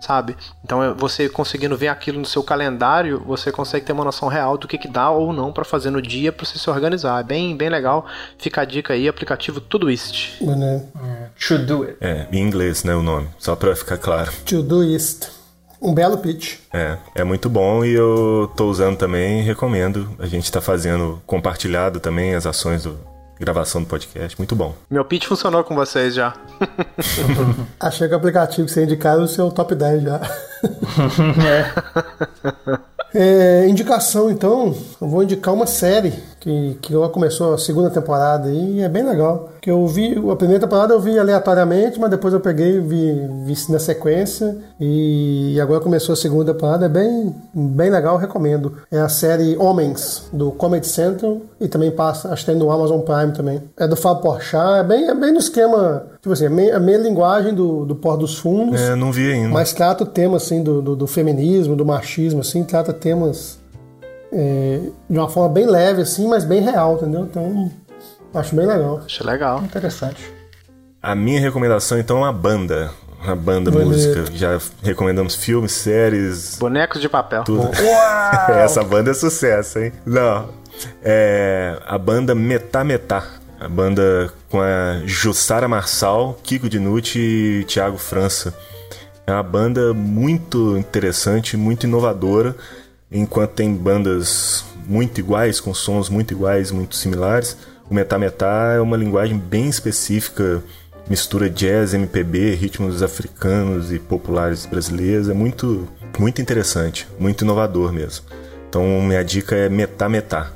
sabe? Então é, você conseguindo ver aquilo no seu calendário, você consegue ter uma noção real do que, que dá ou não para fazer no dia para você se organizar. É bem, bem legal. Fica a dica aí, aplicativo Todoist. Né? To do it. É, em inglês, né, o nome, só para ficar claro. Todoist. Um belo pitch. É, é muito bom e eu tô usando também, recomendo. A gente tá fazendo compartilhado também as ações do, gravação do podcast. Muito bom. Meu pitch funcionou com vocês já. Achei que o aplicativo que você indicaram é o seu top 10 já. é. É, indicação, então, eu vou indicar uma série que, que começou a segunda temporada e é bem legal. Que eu vi, a primeira temporada eu vi aleatoriamente, mas depois eu peguei e vi, vi na sequência. E agora começou a segunda temporada, é bem, bem legal, recomendo. É a série Homens, do Comedy Central, e também passa, acho que tem no Amazon Prime também. É do Fábio Porchat, é bem, é bem no esquema, tipo assim, é meia, a meia linguagem do, do Pó dos Fundos. É, não vi ainda. Mas trata o tema, assim, do, do, do feminismo, do machismo, assim, trata temas é, de uma forma bem leve, assim, mas bem real, entendeu? Então, acho bem legal. Acho legal. Interessante. A minha recomendação, então, é uma banda. Uma banda Bonito. música. Já recomendamos filmes, séries. Bonecos de papel. Tudo. Essa banda é sucesso, hein? Não. É a banda Metá Metá. A banda com a Jussara Marçal, Kiko Dinucci e Thiago França. É uma banda muito interessante, muito inovadora. Enquanto tem bandas muito iguais, com sons muito iguais, muito similares, o Metá Metá é uma linguagem bem específica, mistura jazz, MPB, ritmos africanos e populares brasileiros. É muito, muito interessante, muito inovador mesmo. Então, minha dica é Metá Metá.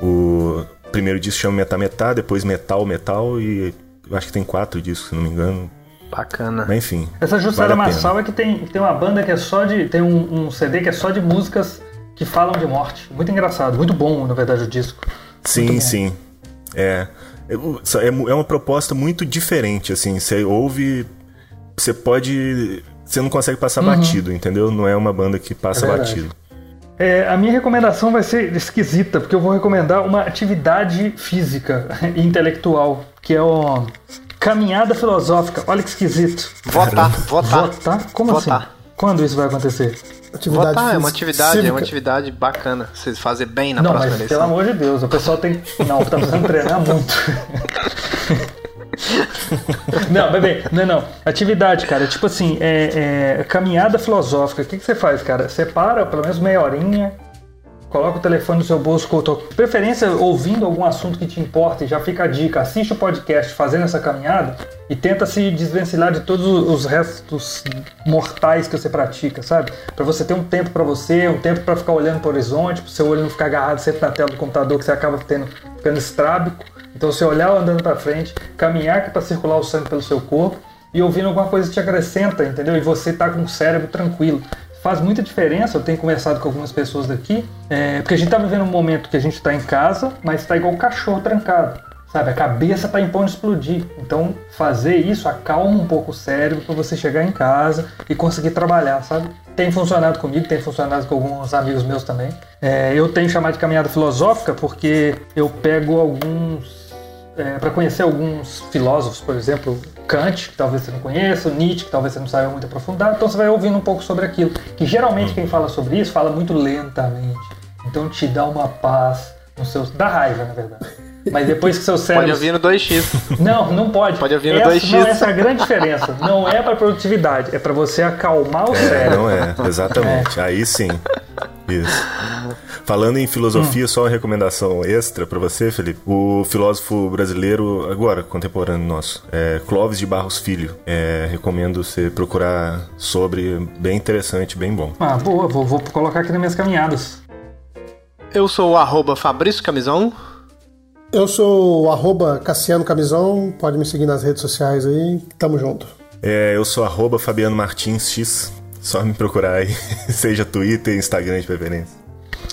O primeiro disco chama Metá Metá, depois Metal Metal e eu acho que tem quatro discos, se não me engano. Bacana. Mas enfim. Essa Jussara vale. Marçal é que tem, tem uma banda que é só de. Tem um, um CD que é só de músicas que falam de morte. Muito engraçado, muito bom, na verdade, o disco. Sim, sim. É. É é é uma proposta muito diferente, assim. Você ouve. Você pode. Você não consegue passar batido, entendeu? Não é uma banda que passa É batido. É, a minha recomendação vai ser esquisita, porque eu vou recomendar uma atividade física e intelectual, que é o caminhada filosófica. Olha que esquisito. Votar, votar. Votar? Como Votar. assim? Quando isso vai acontecer? Atividade Votar é uma atividade, é uma cívica. atividade bacana. Vocês fazer bem na não, próxima mas eleição. pelo amor de Deus, o pessoal tem. Não, tá precisando treinar muito. Não, bebê, não, não. Atividade, cara, tipo assim, é, é caminhada filosófica. O que, que você faz, cara? Você para pelo menos meia horinha, coloca o telefone no seu bolso, com preferência ouvindo algum assunto que te importa, e já fica a dica, assiste o podcast fazendo essa caminhada e tenta se desvencilhar de todos os restos mortais que você pratica, sabe? Pra você ter um tempo pra você, um tempo pra ficar olhando pro horizonte, pro seu olho não ficar agarrado sempre na tela do computador que você acaba tendo, ficando estrábico. Então você olhar andando pra frente, caminhar pra circular o sangue pelo seu corpo e ouvindo alguma coisa que te acrescenta, entendeu? E você tá com o cérebro tranquilo faz muita diferença. Eu tenho conversado com algumas pessoas daqui, é, porque a gente tá vivendo um momento que a gente tá em casa, mas tá igual um cachorro trancado. Sabe, a cabeça tá em de explodir. Então, fazer isso acalma um pouco o cérebro para você chegar em casa e conseguir trabalhar, sabe? Tem funcionado comigo, tem funcionado com alguns amigos meus também. É, eu tenho chamado de caminhada filosófica porque eu pego alguns para conhecer alguns filósofos, por exemplo, Kant, que talvez você não conheça, Nietzsche, que talvez você não saiba muito aprofundado, então você vai ouvindo um pouco sobre aquilo. Que geralmente quem fala sobre isso fala muito lentamente. Então te dá uma paz no seu. dá raiva, na verdade. Mas depois que seu cérebro. Pode ouvir no 2x. Não, não pode. Pode ouvir no essa, 2x. Não, essa é a grande diferença. Não é para produtividade, é para você acalmar o É, cérebro. não é, exatamente. Aí sim. Isso. Falando em filosofia, só uma recomendação extra pra você, Felipe. O filósofo brasileiro, agora, contemporâneo nosso, é Clóvis de Barros Filho. É, recomendo você procurar sobre, bem interessante, bem bom. Ah, boa, vou, vou colocar aqui nas minhas caminhadas. Eu sou o arroba Fabrício Camisão. Eu sou o arroba Cassiano Camisão, pode me seguir nas redes sociais aí, tamo junto. É, eu sou arroba Fabiano Martins X. Só me procurar aí, seja Twitter, Instagram de preferência.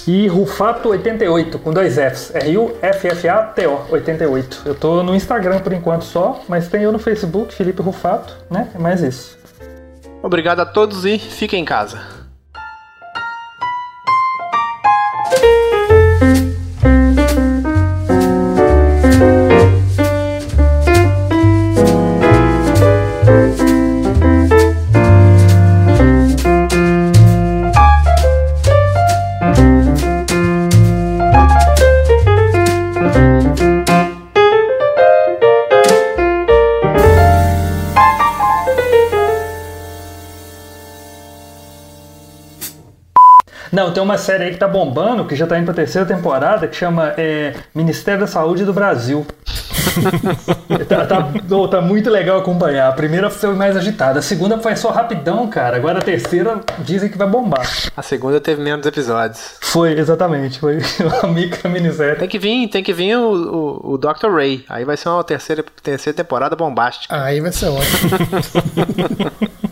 E Rufato88, com dois Fs. R-U-F-F-A-T-O 88. Eu tô no Instagram por enquanto só, mas tem eu no Facebook, Felipe Rufato, né? É mais isso. Obrigado a todos e fiquem em casa. Uma série aí que tá bombando, que já tá indo pra terceira temporada, que chama é, Ministério da Saúde do Brasil. tá, tá, tá muito legal acompanhar. A primeira foi mais agitada, a segunda foi só rapidão, cara. Agora a terceira dizem que vai bombar. A segunda teve menos episódios. Foi, exatamente. Foi uma micro minissérie. Tem que vir, tem que vir o, o, o Dr. Ray. Aí vai ser uma terceira, terceira temporada bombástica. Aí vai ser ótimo.